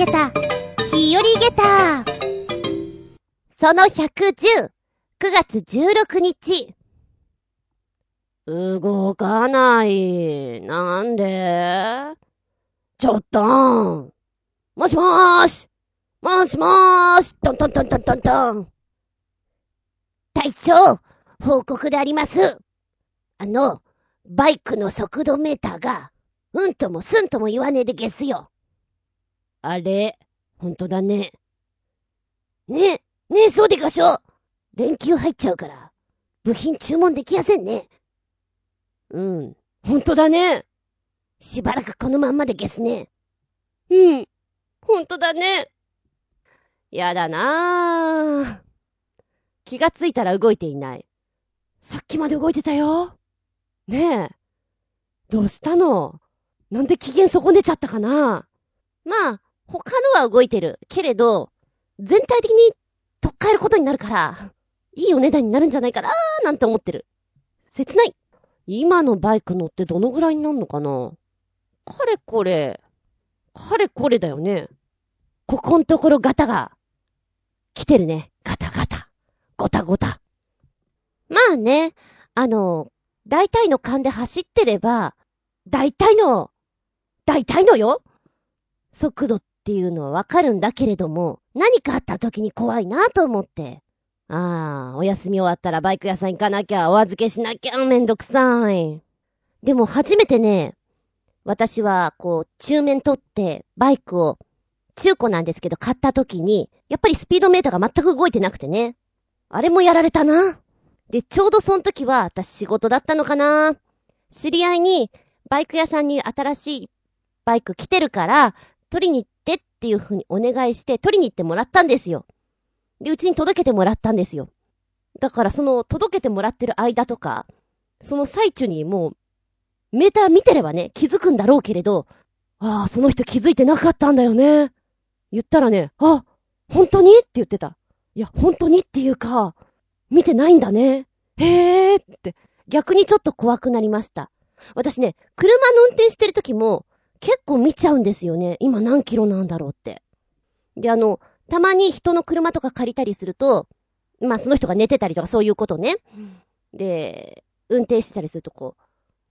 げた、日和げた。その110、9月16日。動かない。なんで？ちょっとん。もしもーし。もしもーし。トントントントントントン。隊長、報告であります。あの、バイクの速度メーターが、うんともすんとも言わねえでゲスよ。あれ、ほんとだね。ねえ、ねえ、そうでかしょ連休入っちゃうから、部品注文できやせんね。うん、ほんとだね。しばらくこのまんまでゲスね。うん、ほんとだね。やだなぁ。気がついたら動いていない。さっきまで動いてたよ。ねえ。どうしたの？なんで機嫌損ねちゃったかな？まあ、他のは動いてる。けれど、全体的に取っ換えることになるから、いいお値段になるんじゃないかなーなんて思ってる。切ない。今のバイク乗ってどのぐらいになるのかなかれこれ、かれこれだよね。ここんところガタが、来てるね。ガタガタ。ゴタゴタ。まあね、あの、大体の勘で走ってれば、大体の、大体のよ速度っっていうのはわかるんだけれども、何かあった時に怖いなと思って。ああ、お休み終わったらバイク屋さん行かなきゃ、お預けしなきゃ、めんどくさい。でも初めてね、私は、こう、中面取って、バイクを、中古なんですけど買った時に、やっぱりスピードメーターが全く動いてなくてね。あれもやられたな。で、ちょうどその時は、私仕事だったのかな。知り合いに、バイク屋さんに新しいバイク来てるから、取りに行ってっていう風にお願いして、取りに行ってもらったんですよ。で、うちに届けてもらったんですよ。だからその届けてもらってる間とか、その最中にもう、メーター見てればね、気づくんだろうけれど、ああ、その人気づいてなかったんだよね。言ったらね、あ、本当にって言ってた。いや、本当にっていうか、見てないんだね。へえって、逆にちょっと怖くなりました。私ね、車の運転してる時も、結構見ちゃうんですよね。今何キロなんだろうって。で、あの、たまに人の車とか借りたりすると、まあその人が寝てたりとかそういうことね。で、運転してたりするとこ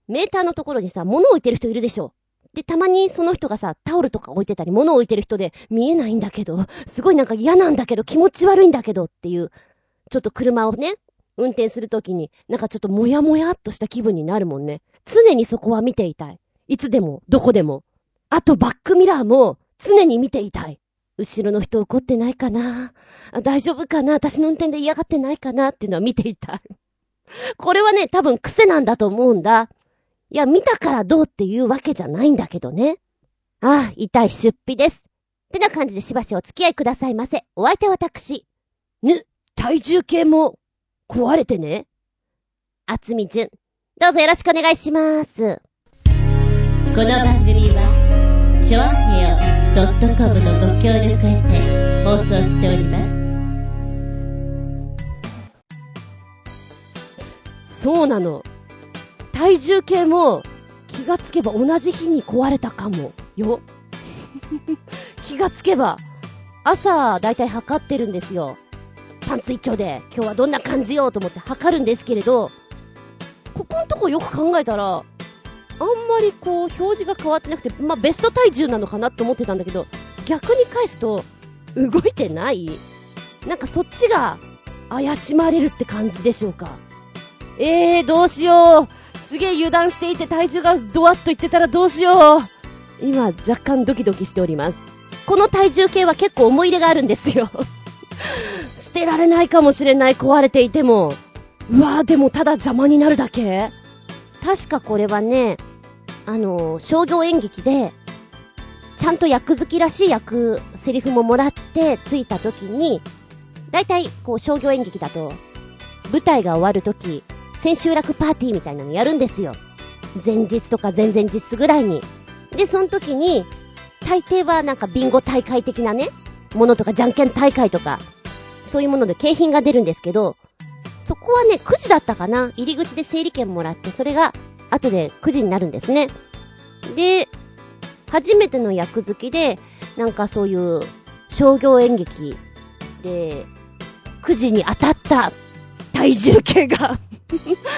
う、メーターのところにさ、物を置いてる人いるでしょ。で、たまにその人がさ、タオルとか置いてたり、物を置いてる人で見えないんだけど、すごいなんか嫌なんだけど、気持ち悪いんだけどっていう、ちょっと車をね、運転するときに、なんかちょっともやもやっとした気分になるもんね。常にそこは見ていたい。いつでも、どこでも。あとバックミラーも常に見ていたい。後ろの人怒ってないかな？大丈夫かな？私の運転で嫌がってないかな？っていうのは見ていたい。これはね、多分癖なんだと思うんだ。いや、見たからどうっていうわけじゃないんだけどね。ああ、痛い出費です。ってな感じでしばしお付き合いくださいませ。お相手は私。ぬ、体重計も壊れてね。あつみじゅん。どうぞよろしくお願いします。この番組は、ちょあへよ .com のご協力へて放送しております。そうなの。体重計も気がつけば同じ日に壊れたかもよ。気がつけば朝だいたい測ってるんですよ。パンツ一丁で今日はどんな感じよと思って測るんですけれど、ここのとこよく考えたら、あんまりこう表示が変わってなくて、まあベスト体重なのかなと思ってたんだけど、逆に返すと動いてない？なんかそっちが怪しまれるって感じでしょうか。えー、どうしよう。すげえ油断していて体重がドワッといってたらどうしよう。今、若干ドキドキしております。この体重計は結構思い入れがあるんですよ。捨てられないかもしれない、壊れていても。うわー、でもただ邪魔になるだけ？確かこれはね、あの商業演劇で、ちゃんと役付きらしい役、セリフももらって着いた時に、だいたいこう商業演劇だと、舞台が終わる時、千秋楽パーティーみたいなのやるんですよ。前日とか前々日ぐらいに。で、その時に、大抵はなんかビンゴ大会的なね、ものとかじゃんけん大会とか、そういうもので景品が出るんですけど、そこはね、9時だったかな入り口で整理券もらって、それが後で9時になるんですね。で、初めての役付きで、なんかそういう商業演劇で、くじに当たった体重計が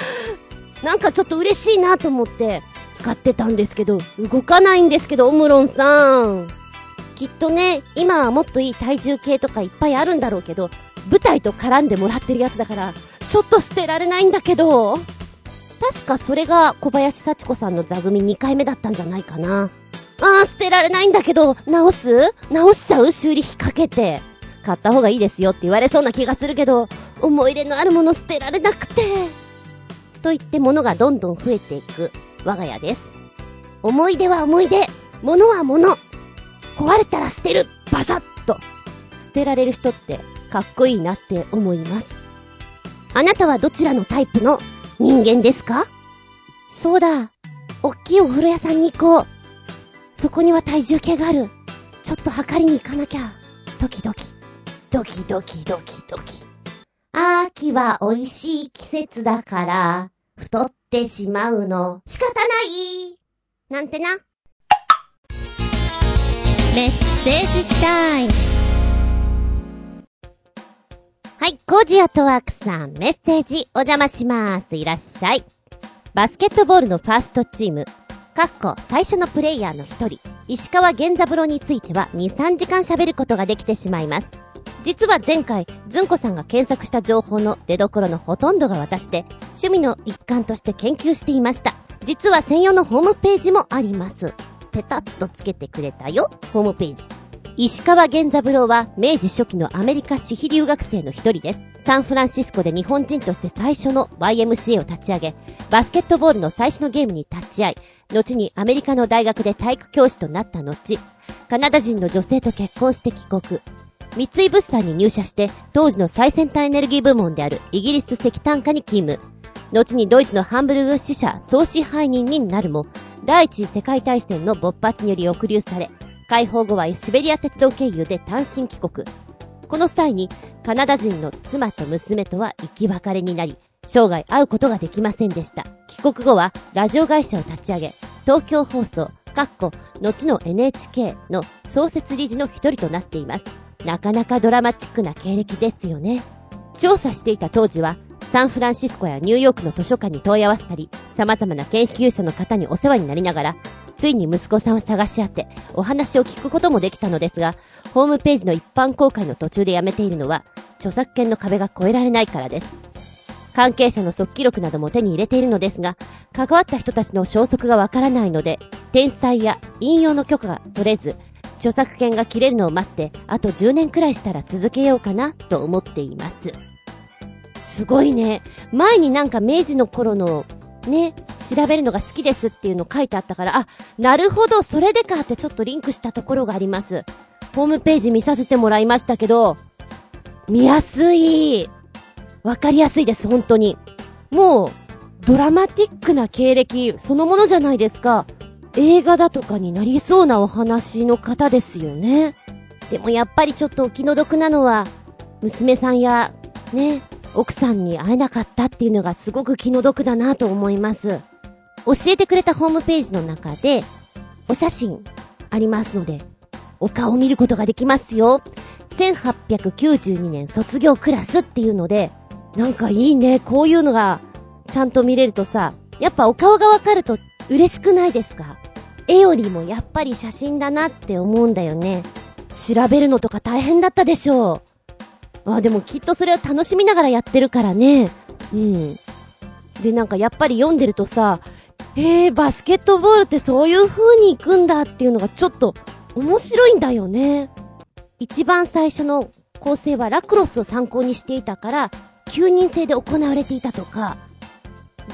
なんかちょっと嬉しいなと思って使ってたんですけど、動かないんですけど、オムロンさん。きっとね、今はもっといい体重計とかいっぱいあるんだろうけど、舞台と絡んでもらってるやつだから、ちょっと捨てられないんだけど。確かそれが小林幸子さんの座組2回目だったんじゃないかな。あー、捨てられないんだけど、直す？直しちゃう修理費かけて。買った方がいいですよって言われそうな気がするけど、思い入れのあるもの捨てられなくて。と言って物がどんどん増えていく我が家です。思い出は思い出。物は物。壊れたら捨てる。バサッと。捨てられる人ってかっこいいなって思います。あなたはどちらのタイプの？人間ですか？そうだ。おっきいお風呂屋さんに行こう。そこには体重計がある。ちょっと測りに行かなきゃ。ドキドキ。ドキドキドキドキ。秋は美味しい季節だから、太ってしまうの仕方ないなんてな。メッセージタイム。はい、コージアトワークさん、メッセージお邪魔します。いらっしゃい。バスケットボールのファーストチーム、かっこ最初のプレイヤーの一人、石川源三郎については2、3時間喋ることができてしまいます。実は前回、ずんこさんが検索した情報の出所のほとんどが私で、趣味の一環として研究していました。実は専用のホームページもあります。ペタッとつけてくれたよ、ホームページ。石川源三郎は明治初期のアメリカ私費留学生の一人です。サンフランシスコで日本人として最初の YMCA を立ち上げ、バスケットボールの最初のゲームに立ち会い、後にアメリカの大学で体育教師となった後、カナダ人の女性と結婚して帰国。三井物産に入社して、当時の最先端エネルギー部門であるイギリス石炭化に勤務。後にドイツのハンブルグ支社総支配人になるも、第一次世界大戦の勃発により抑留され、解放後はシベリア鉄道経由で単身帰国。この際に、カナダ人の妻と娘とは生き別れになり、生涯会うことができませんでした。帰国後は、ラジオ会社を立ち上げ、東京放送、かっこ、後の NHK の創設理事の一人となっています。なかなかドラマチックな経歴ですよね。調査していた当時は、サンフランシスコやニューヨークの図書館に問い合わせたり、様々な研究者の方にお世話になりながら、ついに息子さんを探し当て、お話を聞くこともできたのですが、ホームページの一般公開の途中でやめているのは、著作権の壁が越えられないからです。関係者の即記録なども手に入れているのですが、関わった人たちの消息がわからないので、転載や引用の許可が取れず、著作権が切れるのを待って、あと10年くらいしたら続けようかなと思っています。すごいね。前になんか明治の頃のね、調べるのが好きですっていうの書いてあったから、あ、なるほど、それでかってちょっとリンクしたところがあります。ホームページ見させてもらいましたけど、見やすい。わかりやすいです、本当に。もう、ドラマティックな経歴そのものじゃないですか。映画だとかになりそうなお話の方ですよね。でもやっぱりちょっとお気の毒なのは、娘さんや、ね、奥さんに会えなかったっていうのがすごく気の毒だなと思います。教えてくれたホームページの中で、お写真ありますので、お顔を見ることができますよ。1892年卒業クラスっていうので、なんかいいね。こういうのがちゃんと見れるとさ、やっぱお顔がわかると嬉しくないですか？絵よりもやっぱり写真だなって思うんだよね。調べるのとか大変だったでしょう。あ、でもきっとそれは楽しみながらやってるからね。うん。で、なんかやっぱり読んでるとさ、えー、バスケットボールってそういう風に行くんだっていうのがちょっと面白いんだよね。一番最初の構成はラクロスを参考にしていたから、9人制で行われていたとか、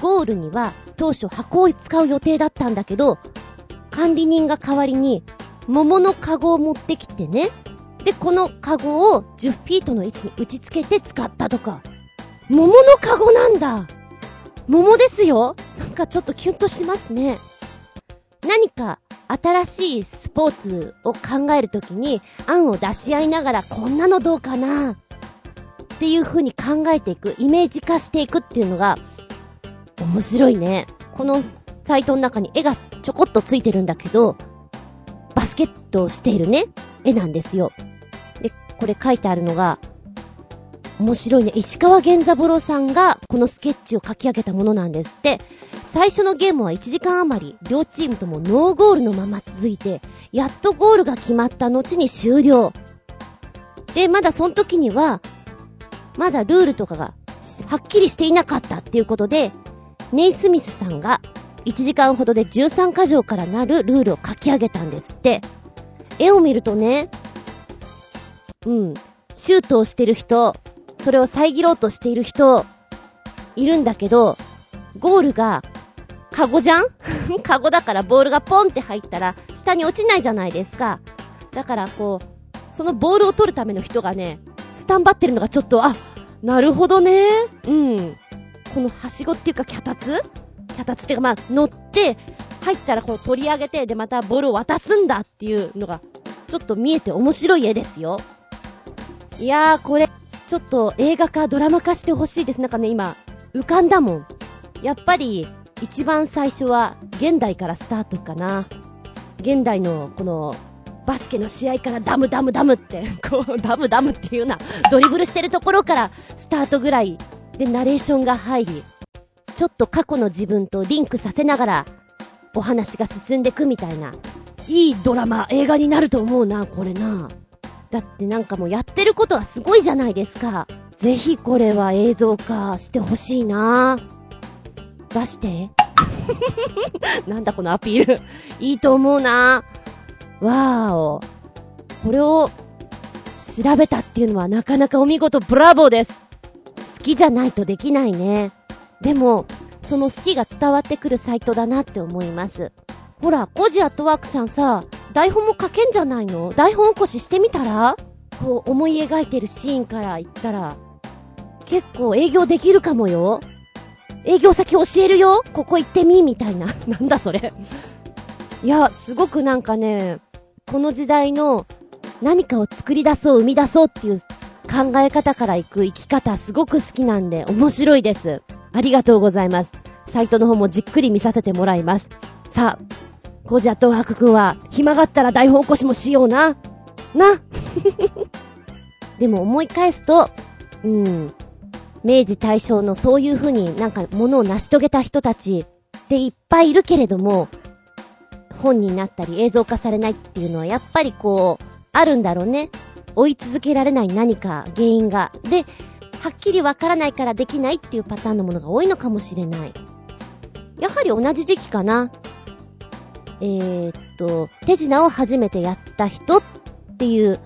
ゴールには当初箱を使う予定だったんだけど、管理人が代わりに桃のカゴを持ってきてね、で、このカゴを10フィートの位置に打ち付けて使ったとか。桃のカゴなんだ桃ですよなんかちょっとキュンとしますね。何か新しいスポーツを考えるときに案を出し合いながらこんなのどうかなっていう風に考えていく、イメージ化していくっていうのが面白いね。このサイトの中に絵がちょこっとついてるんだけど、バスケットをしているね、絵なんですよ。これ書いてあるのが、面白いね。石川源三郎さんがこのスケッチを書き上げたものなんですって。最初のゲームは1時間余り、両チームともノーゴールのまま続いて、やっとゴールが決まった後に終了。で、まだその時には、まだルールとかがはっきりしていなかったっていうことで、ネイスミスさんが1時間ほどで13箇条からなるルールを書き上げたんですって。絵を見るとね、うん、シュートをしてる人、それを遮ろうとしている人、いるんだけど、ゴールが、カゴじゃん？カゴだからボールがポンって入ったら、下に落ちないじゃないですか。だからこう、そのボールを取るための人がね、スタンバってるのがちょっと、あ、なるほどね。うん。このはしごっていうか脚立？脚立っていうかまあ乗って、入ったらこう取り上げて、でまたボールを渡すんだっていうのが、ちょっと見えて面白い絵ですよ。いやー、これ、ちょっと映画化、ドラマ化してほしいです。なんかね、今、浮かんだもん。やっぱり、一番最初は、現代からスタートかな。現代の、この、バスケの試合からダムダムダムって、こう、ダムダムっていうな、ドリブルしてるところからスタートぐらいでナレーションが入り、ちょっと過去の自分とリンクさせながら、お話が進んでくみたいな、いいドラマ、映画になると思うな、これな。だってなんかもうやってることはすごいじゃないですか。ぜひこれは映像化してほしいな出して。なんだこのアピール。いいと思うなわーお。これを調べたっていうのはなかなかお見事、ブラボーです。好きじゃないとできないね。でも、その好きが伝わってくるサイトだなって思います。ほら、コジアットワークさんさ、台本も書けんじゃないの？台本起こししてみたら？こう思い描いてるシーンから言ったら、結構営業できるかもよ。営業先教えるよ？ここ行ってみみたいな。なんだそれ。いや、すごくなんかね、この時代の何かを作り出そう、生み出そうっていう考え方から行く生き方すごく好きなんで面白いです。ありがとうございます。サイトの方もじっくり見させてもらいます。さあ、コジャットワークくんは暇があったら台本起こしもしような。な。でも思い返すと、うん。明治大正のそういう風になんかものを成し遂げた人たちっていっぱいいるけれども、本になったり映像化されないっていうのはやっぱりこう、あるんだろうね。追い続けられない何か原因が。で、はっきりわからないからできないっていうパターンのものが多いのかもしれない。やはり同じ時期かな。えー、っと、手品を初めてやった人っていう、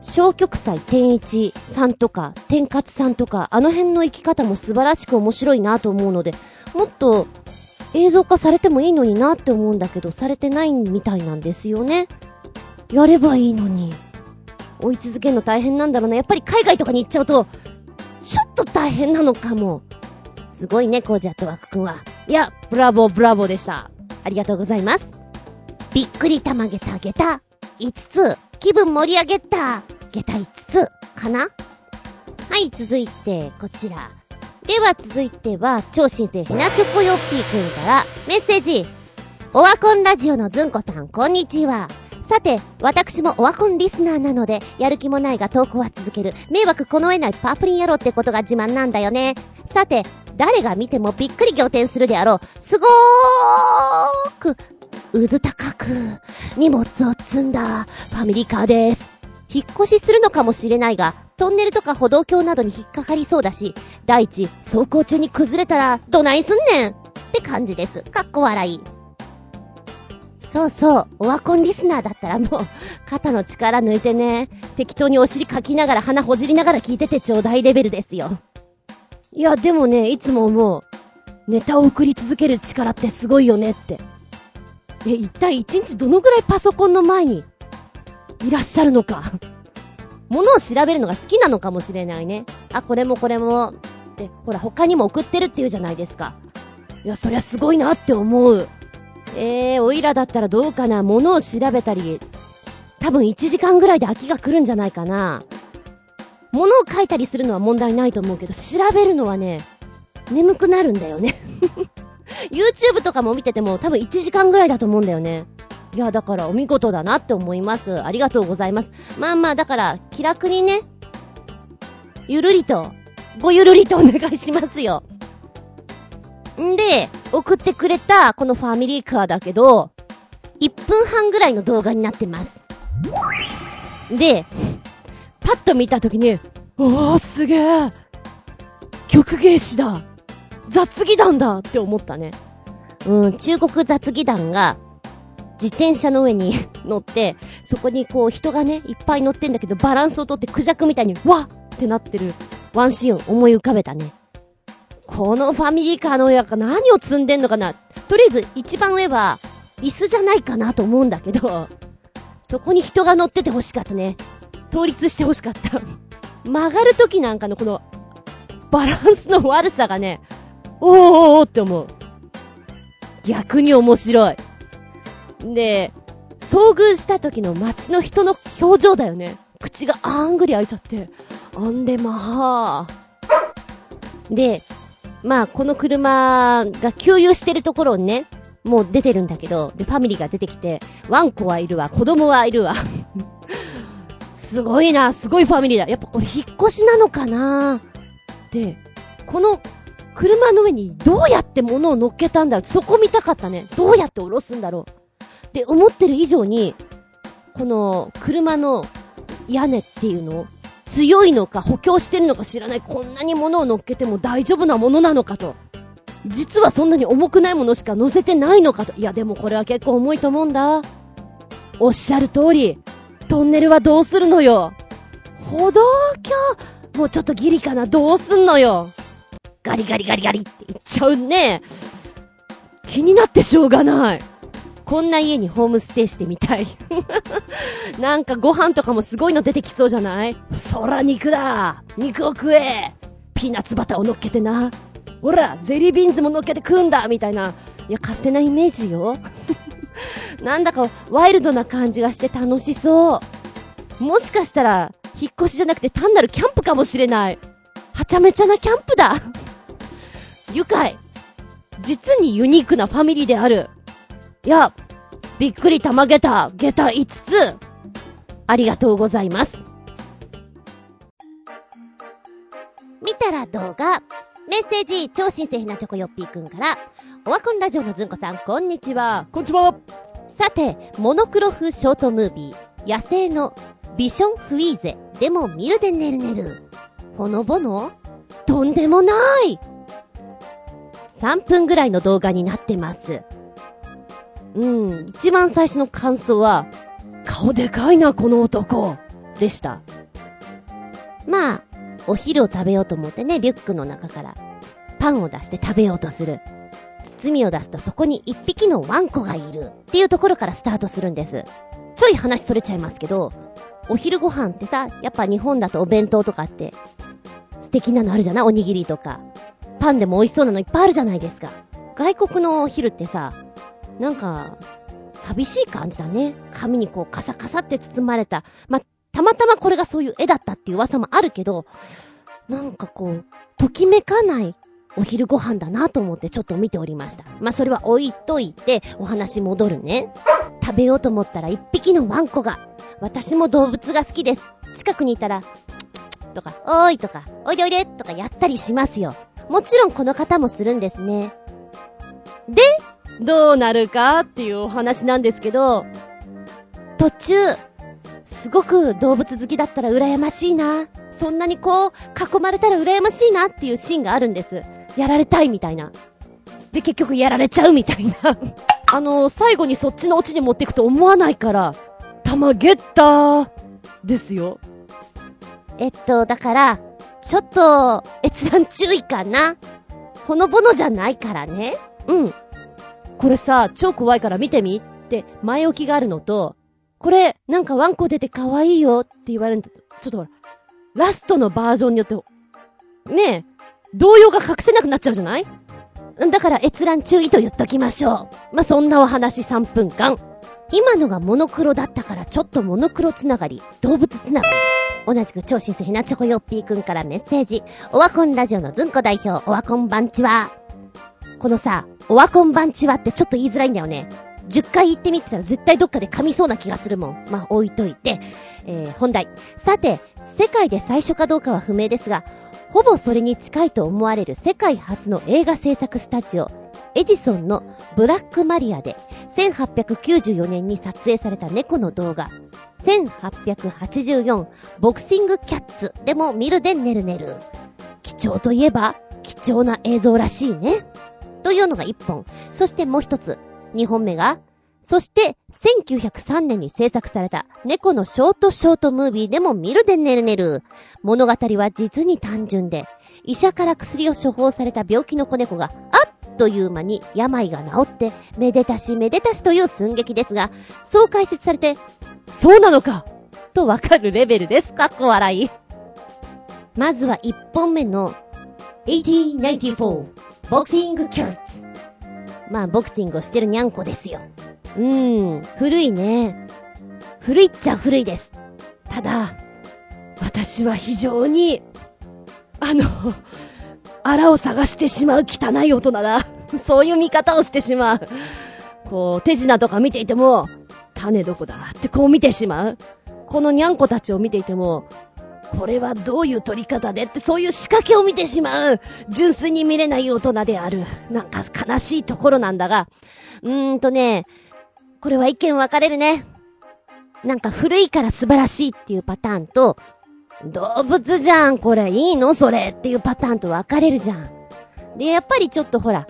小極祭天一さんとか、天勝さんとか、あの辺の生き方も素晴らしく面白いなと思うので、もっと映像化されてもいいのになって思うんだけど、されてないみたいなんですよね。やればいいのに。追い続けるの大変なんだろうな。やっぱり海外とかに行っちゃうと、ちょっと大変なのかも。すごいね、コージャットワークくんは。いや、ブラボー、ブラボーでした。ありがとうございます。びっくりたまげたげた。5つ。気分盛り上げた。げた5つ。かなはい、続いて、こちら。では続いては、超新星ひなチョコヨッピーくんからメッセージ。オワコンラジオのずんこさん、こんにちは。さて、私もオワコンリスナーなので、やる気もないが投稿は続ける、迷惑このえないパープリン野郎ってことが自慢なんだよね。さて、誰が見てもびっくり仰天するであろう、すごーく、うず高く、荷物を積んだ、ファミリーカーです。引っ越しするのかもしれないが、トンネルとか歩道橋などに引っかかりそうだし、第一、走行中に崩れたら、どないすんねんって感じです。かっこ笑い。そうそう、オワコンリスナーだったらもう、肩の力抜いてね、適当にお尻かきながら鼻ほじりながら聞いててちょうだいレベルですよ。いや、でもね、いつも思う、ネタを送り続ける力ってすごいよねって。え、一体一日どのぐらいパソコンの前に、いらっしゃるのか？ものを調べるのが好きなのかもしれないね。あ、これもこれも。って、ほら、他にも送ってるっていうじゃないですか。いや、そりゃすごいなって思う。えー、おいらだったらどうかな、ものを調べたり、多分1時間ぐらいで飽きが来るんじゃないかな。ものを書いたりするのは問題ないと思うけど、調べるのはね、眠くなるんだよね。YouTube とかも見てても多分1時間ぐらいだと思うんだよね。いや、だからお見事だなって思います。ありがとうございます。まあまあ、だから、気楽にね、ゆるりと、ごゆるりとお願いしますよ。んで、送ってくれたこのファミリーカーだけど、1分半ぐらいの動画になってます。で、パッと見たときに、おー、すげえ曲芸師だ雑技団だって思ったね。うん、中国雑技団が、自転車の上に 乗って、そこにこう人がね、いっぱい乗ってんだけど、バランスをとってクジャクみたいに、わっってなってるワンシーン思い浮かべたね。このファミリーカーの上が何を積んでんのかなとりあえず一番上は、椅子じゃないかなと思うんだけど、そこに人が乗ってて欲しかったね。統立して欲しかった。曲がる時なんかのこの、バランスの悪さがね、おーおーおって思う。逆に面白い。で、遭遇した時の街の人の表情だよね。口があんぐり開いちゃって。あんでまー。で、まあ、この車が給油してるところにね、もう出てるんだけど、で、ファミリーが出てきて、ワンコはいるわ、子供はいるわ。すごいな、すごいファミリーだ。やっぱこれ引っ越しなのかなで、この車の上にどうやって物を乗っけたんだろうそこ見たかったね。どうやって下ろすんだろうで、思ってる以上に、この車の屋根っていうの強いのか補強してるのか知らない。こんなに物を乗っけても大丈夫なものなのかと。実はそんなに重くないものしか乗せてないのかと。いやでもこれは結構重いと思うんだ。おっしゃる通り、トンネルはどうするのよ。歩道橋、もうちょっとギリかな。どうすんのよ。ガリガリガリガリって言っちゃうね。気になってしょうがない。こんな家にホームステイしてみたい。なんかご飯とかもすごいの出てきそうじゃない？そら肉だ肉を食えピーナッツバターを乗っけてな。ほら、ゼリービーンズも乗っけて食うんだみたいな。いや、勝手なイメージよ。なんだかワイルドな感じがして楽しそう。もしかしたら、引っ越しじゃなくて単なるキャンプかもしれない。はちゃめちゃなキャンプだ。愉快。実にユニークなファミリーである。いや、びっくりたまげた、げた5つ。ありがとうございます。見たら動画。メッセージ、超新星ひなチョコヨッピーくんから、オワコンラジオのずんこさん、こんにちは。こんにちはさて、モノクロ風ショートムービー、野生のビションフリーゼ、でも見るでねるねる。ほのぼの？とんでもない3分ぐらいの動画になってます。うん、一番最初の感想は、顔でかいな、この男でした。まあ、お昼を食べようと思ってね、リュックの中からパンを出して食べようとする。包みを出すとそこに一匹のワンコがいるっていうところからスタートするんです。ちょい話それちゃいますけど、お昼ご飯ってさ、やっぱ日本だとお弁当とかって素敵なのあるじゃない？おにぎりとか。パンでも美味しそうなのいっぱいあるじゃないですか。外国のお昼ってさ、なんか、寂しい感じだね。紙にこうカサカサって包まれた。またまたまこれがそういう絵だったっていう噂もあるけど、なんかこう、ときめかないお昼ご飯だなと思ってちょっと見ておりました。まあ、それは置いといて、お話戻るね。食べようと思ったら一匹のワンコが。私も動物が好きです。近くにいたら、とか、おーいとか、おいでおいでとかやったりしますよ。もちろんこの方もするんですね。で、どうなるかっていうお話なんですけど、途中、すごく動物好きだったら羨ましいな。そんなにこう、囲まれたら羨ましいなっていうシーンがあるんです。やられたいみたいな。で、結局やられちゃうみたいな。あの、最後にそっちのオチに持っていくと思わないから、たまげったーですよ。えっと、だから、ちょっと、閲覧注意かな？ほのぼのじゃないからね。うん。これさ、超怖いから見てみって前置きがあるのと、これ、なんかワンコ出て可愛いよって言われると、ちょっとほら、ラストのバージョンによって、ねえ、動揺が隠せなくなっちゃうじゃない？だから閲覧注意と言っときましょう。まあ、そんなお話3分間。今のがモノクロだったからちょっとモノクロつながり、動物つながり。同じく超新星ひなチョコヨッピーくんからメッセージ。オワコンラジオのズンコ代表、オワコンバンチは。このさ、オワコンバンチはってちょっと言いづらいんだよね。10回言ってみてたら絶対どっかで噛みそうな気がするもん。まあ、置いといて、えー、本題。さて、世界で最初かどうかは不明ですが、ほぼそれに近いと思われる世界初の映画制作スタジオ、エジソンのブラックマリアで、1894年に撮影された猫の動画、1884ボクシングキャッツでも見るでねるねる。貴重といえば、貴重な映像らしいね。というのが1本。そしてもう一つ。2本目が、そして、1903年に制作された猫のショートショートムービーでも見るでねるねる。物語は実に単純で、医者から薬を処方された病気の子猫が、あという間に病が治って、めでたしめでたしという寸劇ですが、そう解説されて、そうなのかとわかるレベルです。かっこ笑い。まずは1本目の、1894ボクシングキャッツ。まあ、ボクシングをしてるにゃんこですよ。うーん、古いね。古いっちゃ古いです。ただ、私は非常に、あの、あらを探してしまう汚い大人だ。そういう見方をしてしまう。こう、手品とか見ていても、種どこだってこう見てしまう。このにゃんこたちを見ていても、これはどういう取り方でってそういう仕掛けを見てしまう。純粋に見れない大人である。なんか悲しいところなんだが、うーんとね、これは意見分かれるね。なんか古いから素晴らしいっていうパターンと、動物じゃん、これいいの？それっていうパターンと分かれるじゃん。で、やっぱりちょっとほら、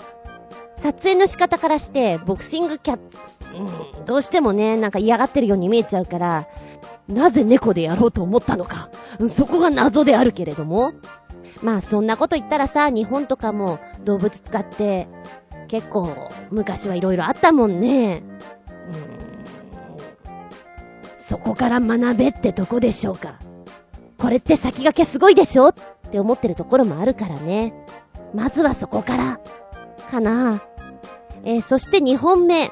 撮影の仕方からして、ボクシングキャッ、うん、どうしてもね、なんか嫌がってるように見えちゃうから、なぜ猫でやろうと思ったのか、そこが謎であるけれども。まあそんなこと言ったらさ、日本とかも動物使って結構昔はいろいろあったもんね。うんそこから学べってとこでしょうか。これって先駆けすごいでしょって思ってるところもあるからね。まずはそこから、かな。えー、そして2本目。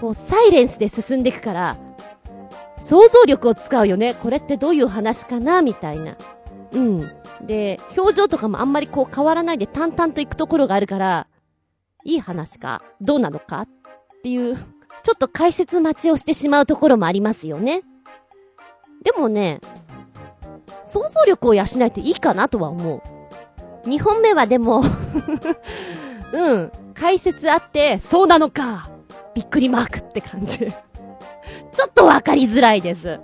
こう、サイレンスで進んでいくから、想像力を使うよね。これってどういう話かなみたいな。うん。で、表情とかもあんまりこう変わらないで淡々と行くところがあるから、いい話かどうなのか？っていうちょっと解説待ちをしてしまうところもありますよね。でもね、想像力を養えていいかなとは思う。2本目はでも うん、解説あって、そうなのかびっくりマークって感じちょっとわかりづらいです。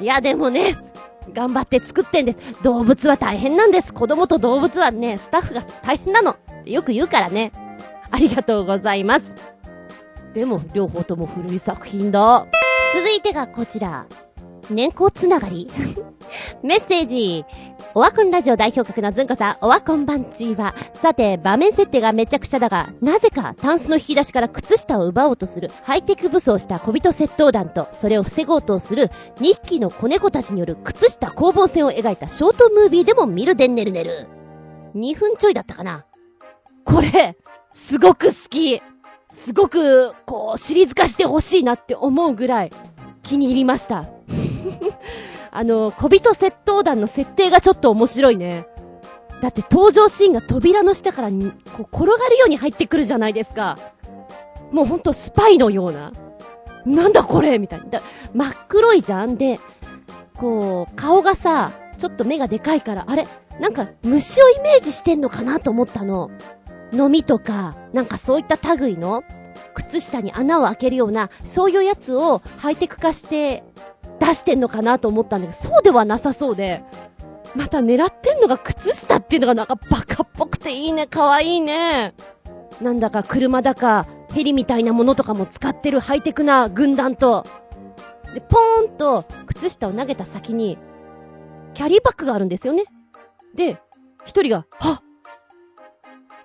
いやでもね、頑張って作ってんです。動物は大変なんです。子供と動物はね、スタッフが大変なの。よく言うからね。ありがとうございます。でも、両方とも古い作品だ。続いてがこちら。年功つながり メッセージ。オワコンラジオ代表格のずんこさん、オワコンバンチーは、さて、場面設定がめちゃくちゃだが、なぜか、タンスの引き出しから靴下を奪おうとする、ハイテク武装した小人窃盗団と、それを防ごうとする、2匹の子猫たちによる靴下攻防戦を描いたショートムービーでも見るでんねるねる。2分ちょいだったかな。これ、すごく好き。すごく、こう、シリーズ化してほしいなって思うぐらい、気に入りました。あの、小人窃盗団の設定がちょっと面白いね。だって登場シーンが扉の下からこう転がるように入ってくるじゃないですか。もうほんとスパイのような。なんだこれみたいな。真っ黒いじゃんで、こう、顔がさ、ちょっと目がでかいから、あれなんか虫をイメージしてんのかなと思ったの。飲みとか、なんかそういった類の、靴下に穴を開けるような、そういうやつをハイテク化して出してんのかなと思ったんだけど、そうではなさそうで、また狙ってんのが靴下っていうのがなんかバカっぽくていいね、かわいいね。なんだか車だか、ヘリみたいなものとかも使ってるハイテクな軍団と、で、ポーンと靴下を投げた先に、キャリーバッグがあるんですよね。で、一人が、はっ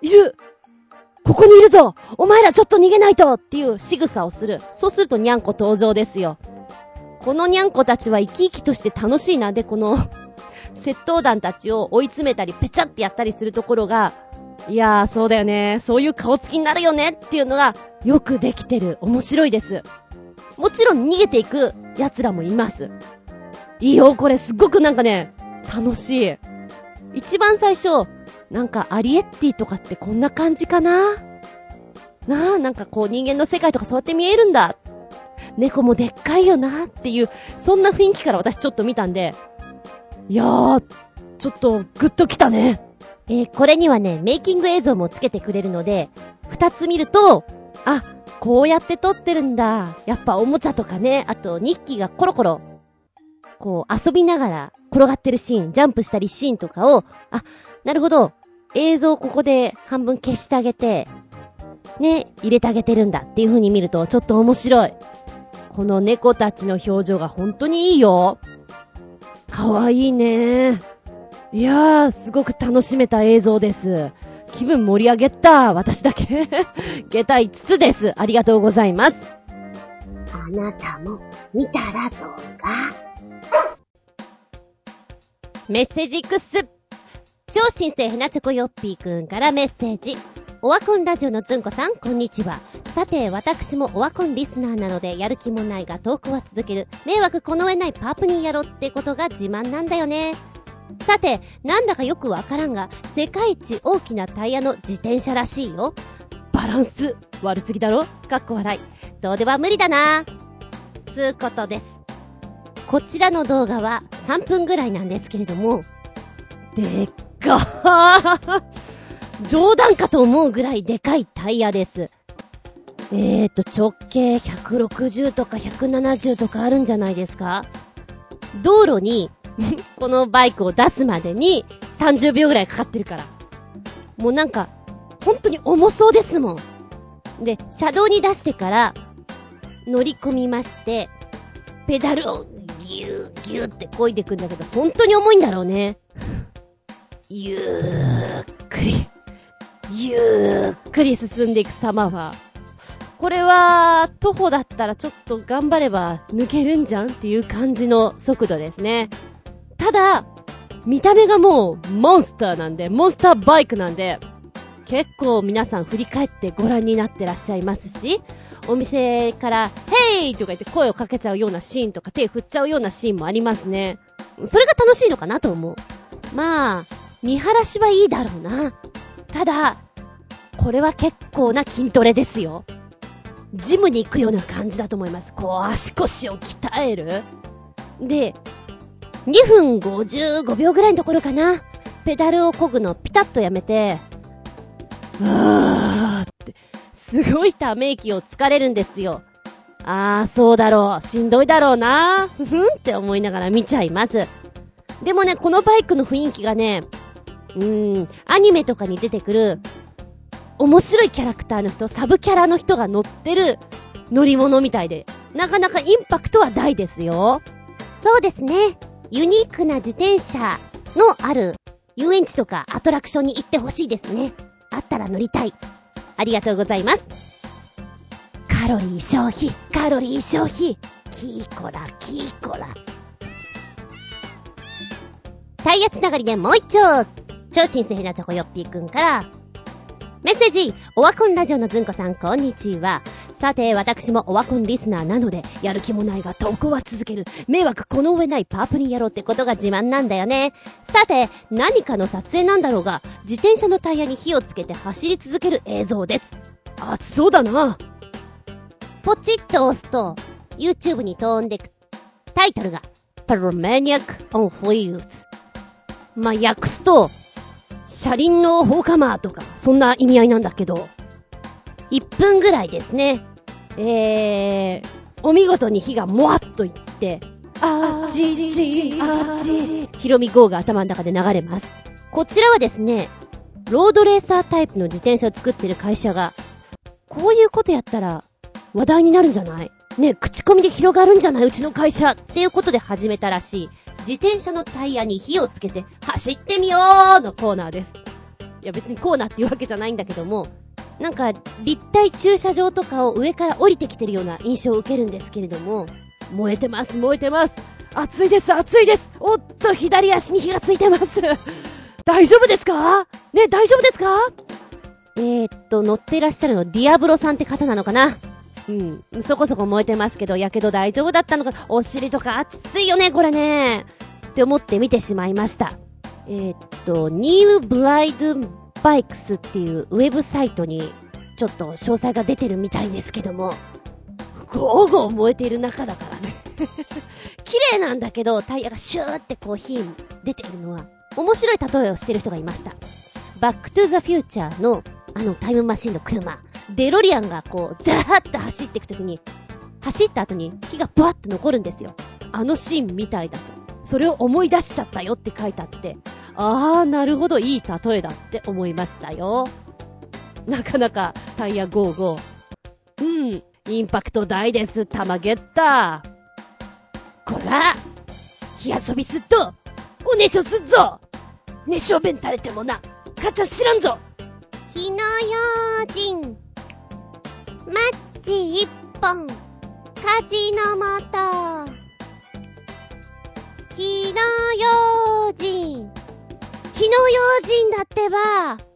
いるここにいるぞお前らちょっと逃げないとっていう仕草をする。そうするとにゃんこ登場ですよ。このにゃんこたちは生き生きとして楽しいな。で、この 窃盗団たちを追い詰めたり、ぺちゃってやったりするところが、いやー、そうだよね。そういう顔つきになるよねっていうのが、よくできてる。面白いです。もちろん逃げていく奴らもいます。いいよ、これすっごくなんかね、楽しい。一番最初、なんかアリエッティとかってこんな感じかな？なあ、なんかこう人間の世界とかそうやって見えるんだ。猫もでっかいよなっていう、そんな雰囲気から私ちょっと見たんで、いやー、ちょっとグッときたね。えーこれにはね、メイキング映像もつけてくれるので、二つ見ると、あ、こうやって撮ってるんだ。やっぱおもちゃとかね、あと2匹がコロコロ、こう遊びながら転がってるシーン、ジャンプしたりシーンとかを、あ、なるほど、映像をここで半分消してあげて、ね、入れてあげてるんだっていう風に見るとちょっと面白い。この猫たちの表情が本当にいいよ。かわいいね。いやー、すごく楽しめた映像です。気分盛り上げた。私だけ。下駄5つです。ありがとうございます。あなたも見たらどうか？メッセージクス。超新星ヘナチョコヨッピーくんからメッセージ。オワコンラジオのずんこさん、こんにちは。さて、私もオワコンリスナーなので、やる気もないがトークは続ける。迷惑この上ないパープニーやろってことが自慢なんだよね。さて、なんだかよくわからんが、世界一大きなタイヤの自転車らしいよ。バランス、悪すぎだろ？かっこ笑い。どうでは無理だな。つうことです。こちらの動画は3分ぐらいなんですけれども、でっかー冗談かと思うぐらいでかいタイヤです。えーと、直径160とか170とかあるんじゃないですか？道路に、このバイクを出すまでに30秒ぐらいかかってるから。もうなんか、本当に重そうですもん。で、車道に出してから、乗り込みまして、ペダルをギューギューって漕いでくんだけど、本当に重いんだろうね。ゆーっくり、ゆっくり進んでいく様は、これは、徒歩だったらちょっと頑張れば抜けるんじゃんっていう感じの速度ですね。ただ、見た目がもうモンスターなんで、モンスターバイクなんで、結構皆さん振り返ってご覧になってらっしゃいますし、お店から、ヘイとか言って声をかけちゃうようなシーンとか手振っちゃうようなシーンもありますね。それが楽しいのかなと思う。まあ、見晴らしはいいだろうな。ただ、これは結構な筋トレですよ。ジムに行くような感じだと思います。こう、足腰を鍛える。で、2分55秒ぐらいのところかな。ペダルを漕ぐのピタッとやめて、あーって、すごいため息をつかれるんですよ。あー、そうだろう。しんどいだろうな。ふふんって思いながら見ちゃいます。でもね、このバイクの雰囲気がね、うーん、アニメとかに出てくる、面白いキャラクターの人、サブキャラの人が乗ってる乗り物みたいで、なかなかインパクトは大ですよ。そうですね。ユニークな自転車のある遊園地とかアトラクションに行ってほしいですね。あったら乗りたい。ありがとうございます。カロリー消費、カロリー消費。キーコラ、キーコラ。タイヤつながりでもう一丁超新鮮なチョコヨッピーくんから、メッセージオワコンラジオのずんこさん、こんにちは。さて、私もオワコンリスナーなので、やる気もないが投稿は続ける。迷惑この上ないパープにやろうってことが自慢なんだよね。さて、何かの撮影なんだろうが、自転車のタイヤに火をつけて走り続ける映像です。熱そうだな。ポチッと押すと、YouTube に飛んでく。タイトルが、Pyromaniac on Wheels。まあ、訳すと、車輪の放火魔とか、そんな意味合いなんだけど、1分ぐらいですね。えー、お見事に火がもわっといって、あっちち、あっち、ヒロミ号が頭の中で流れます。こちらはですね、ロードレーサータイプの自転車を作ってる会社が、こういうことやったら話題になるんじゃない？ね、口コミで広がるんじゃない？うちの会社っていうことで始めたらしい。自転車のタイヤに火をつけて走ってみようのコーナーです。いや別にコーナーっていうわけじゃないんだけども、なんか立体駐車場とかを上から降りてきてるような印象を受けるんですけれども、燃えてます、燃えてます。熱いです、熱いです。おっと、左足に火がついてます。大丈夫ですか？ね、大丈夫ですか？えー、っと、乗ってらっしゃるの、ディアブロさんって方なのかな？うん。そこそこ燃えてますけど、やけど大丈夫だったのか、お尻とか熱いよね、これね。って思って見てしまいました。えー、っと、ニューブライドバイクスっていうウェブサイトにちょっと詳細が出てるみたいですけども、ゴーゴー燃えている中だからね。綺麗なんだけど、タイヤがシューってこう火出てるのは、面白い例えをしてる人がいました。バックトゥーザフューチャーの、あのタイムマシンの車、デロリアンがこう、ザーッと走っていくときに、走った後に火がブワッと残るんですよ。あのシーンみたいだと。それを思い出しちゃったよって書いてあって、あー、なるほど、いい例えだって思いましたよ。なかなかタイヤゴーゴー。うん、インパクト大です、玉ゲッター。こら火遊びすっと、おねしょすっぞ熱唱弁垂れてもな、かちゃ知らんぞ火の用心、マッチ一本、火事のもと。火の用心、火の用心だってば。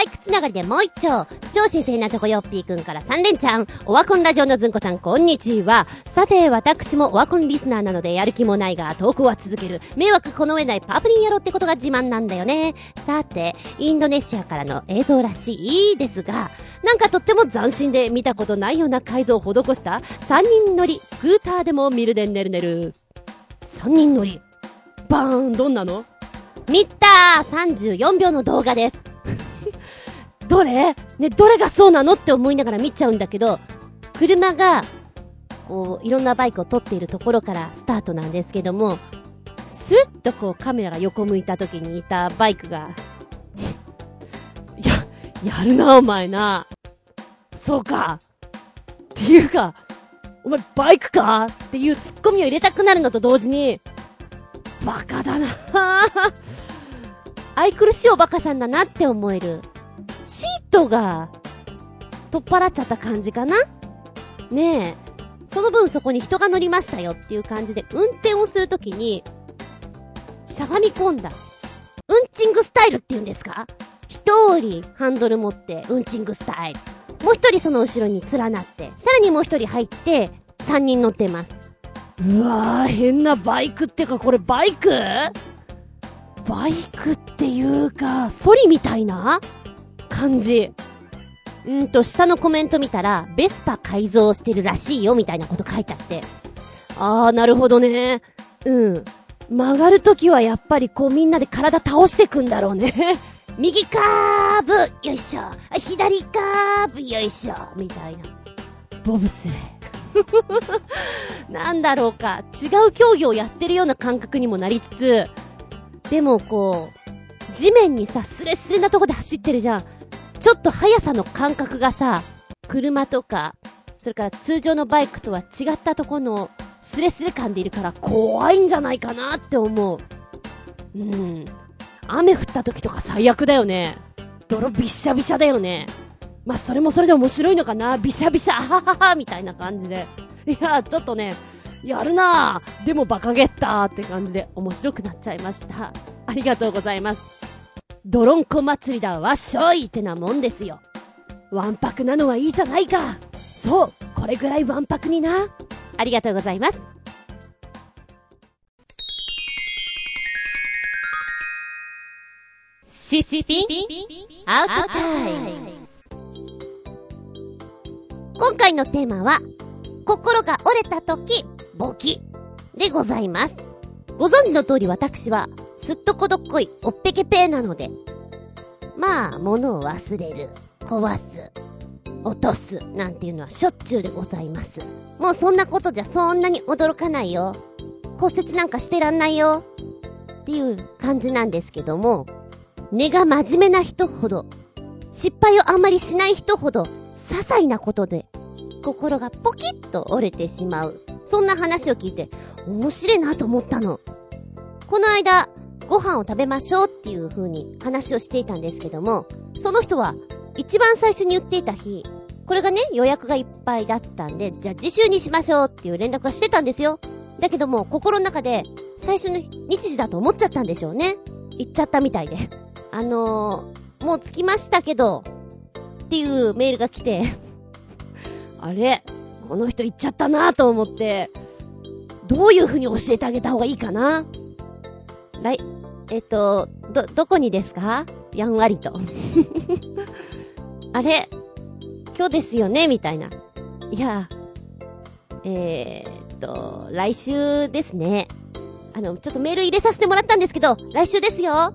バイクつながりでもう一丁。超新鮮なチョコヨッピーくんから3連チャン。オワコンラジオのずんこさん、こんにちは。さて、私もオワコンリスナーなのでやる気もないが、投稿は続ける。迷惑この上ないパープリン野郎ってことが自慢なんだよね。さて、インドネシアからの映像らしいですが、なんかとっても斬新で見たことないような改造を施した3人乗り、スクーターでも見るでねるねる。3人乗り。バーン、どんなの？見たー !34 秒の動画です。どれ？ね、どれがそうなのって思いながら見ちゃうんだけど、車が、こう、いろんなバイクを撮っているところからスタートなんですけども、スッとこうカメラが横向いた時にいたバイクがや、やるなお前な。そうか。っていうか、お前バイクか？っていうツッコミを入れたくなるのと同時に、バカだな愛くるしいおバカさんだなって思えるシートが、取っ払っちゃった感じかな？ねえ。その分そこに人が乗りましたよっていう感じで、運転をするときに、しゃがみ込んだ。うんチングスタイルって言うんですか？一人ハンドル持って、うんチングスタイル。もう一人その後ろに連なって、さらにもう一人入って、三人乗ってます。うわぁ、変なバイクってか、これバイク？バイクっていうか、ソリみたいな？感じ。うんと、下のコメント見たら、ベスパ改造してるらしいよ、みたいなこと書いてあって。あー、なるほどね。うん。曲がるときはやっぱりこうみんなで体倒してくんだろうね。右カーブよいしょ左カーブよいしょみたいな。ボブスレー。なんだろうか。違う競技をやってるような感覚にもなりつつ、でもこう、地面にさ、スレスレなとこで走ってるじゃん。ちょっと速さの感覚がさ、車とか、それから通常のバイクとは違ったとこのスレスレ感でいるから怖いんじゃないかなって思う。うん。雨降った時とか最悪だよね。泥びっしゃびしゃだよね。まあ、それもそれで面白いのかなびしゃびしゃ、あははは、みたいな感じで。いや、ちょっとね、やるなぁ。でもバカゲッターって感じで面白くなっちゃいました。ありがとうございます。ドロンコ祭りだわっしょいってなもんですよ。わんぱくなのはいいじゃないか。そう、これぐらいわんぱくにな。ありがとうございます。シシピンアウトタイム今回のテーマは、心が折れた時、簿記でございます。ご存知の通り私は、すっとこどっこい、おっぺけぺーなので、まあ、物を忘れる、壊す、落とす、なんていうのはしょっちゅうでございます。もうそんなことじゃそんなに驚かないよ。骨折なんかしてらんないよ。っていう感じなんですけども、根が真面目な人ほど、失敗をあんまりしない人ほど、些細なことで、心がポキッと折れてしまう。そんな話を聞いて、面白いなと思ったの。この間、ご飯を食べましょうっていう風に話をしていたんですけども、その人は一番最初に言っていた日、これがね、予約がいっぱいだったんで、じゃあ次週にしましょうっていう連絡はしてたんですよ。だけども、心の中で、最初の日時だと思っちゃったんでしょうね。言っちゃったみたいで。あのー、もう着きましたけど、っていうメールが来て あれ？この人言っちゃったなと思って、どういう風に教えてあげた方がいいかな？来、えっと、ど、どこにですか？やんわりと。あれ今日ですよね？みたいな。いや、えーっと、来週ですね。あの、ちょっとメール入れさせてもらったんですけど、来週ですよはっ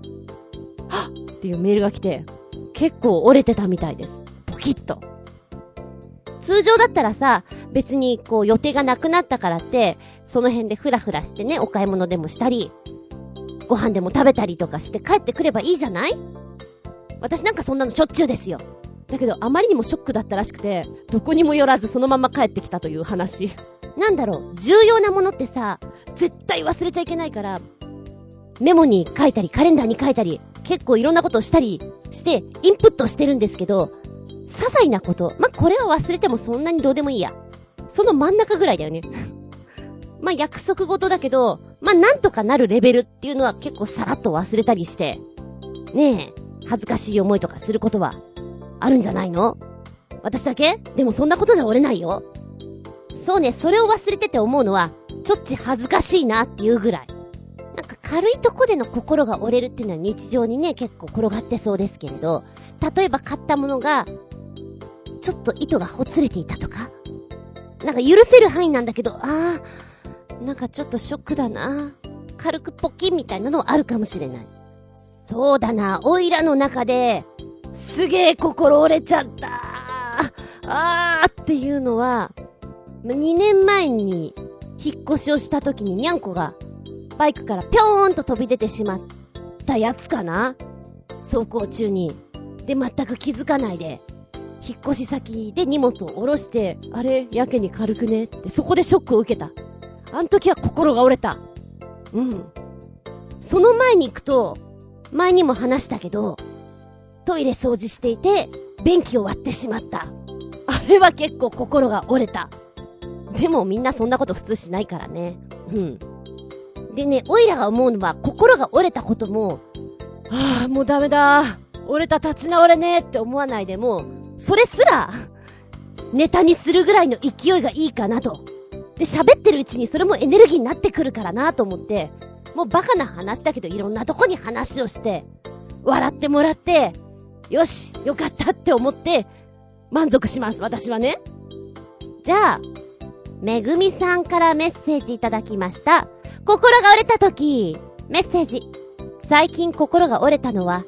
っていうメールが来て、結構折れてたみたいです。ポキッと。通常だったらさ、別にこう予定がなくなったからって、その辺でフラフラしてね、お買い物でもしたり、ご飯でも食べたりとかして帰ってくればいいじゃない？私なんかそんなのしょっちゅうですよ。だけど、あまりにもショックだったらしくて、どこにも寄らずそのまま帰ってきたという話。なんだろう、重要なものってさ、絶対忘れちゃいけないから、メモに書いたり、カレンダーに書いたり、結構いろんなことをしたりして、インプットしてるんですけど、些細なこと。まあこれは忘れてもそんなにどうでもいいや。その真ん中ぐらいだよね。ま約束事だけど、まなんとかなるレベルっていうのは結構さらっと忘れたりして、ねえ、恥ずかしい思いとかすることはあるんじゃないの？私だけ？でもそんなことじゃ折れないよ。そうね、それを忘れてて思うのは、ちょっち恥ずかしいなっていうぐらい。なんか軽いとこでの心が折れるっていうのは日常にね、結構転がってそうですけれど、例えば買ったものが、ちょっと糸がほつれていたとか、なんか許せる範囲なんだけど、あー、なんかちょっとショックだな。軽くポキンみたいなのはあるかもしれない。そうだな、オイラの中で、すげえ心折れちゃったあーっていうのは、2年前に引っ越しをした時ににゃんこがバイクからぴょーんと飛び出てしまったやつかな走行中に。で、全く気づかないで、引っ越し先で荷物を下ろして、あれ、やけに軽くね？って、そこでショックを受けた。あの時は心が折れた。うん。その前に行くと、前にも話したけど、トイレ掃除していて、便器を割ってしまった。あれは結構心が折れた。でもみんなそんなこと普通しないからね。うん。でね、オイラが思うのは、心が折れたことも、ああ、もうダメだ。折れた立ち直れねえって思わないでも、それすら、ネタにするぐらいの勢いがいいかなと。で、喋ってるうちにそれもエネルギーになってくるからなと思って、もうバカな話だけどいろんなとこに話をして、笑ってもらって、よし、よかったって思って、満足します、私はね。じゃあ、めぐみさんからメッセージいただきました。心が折れた時、メッセージ。最近心が折れたのは、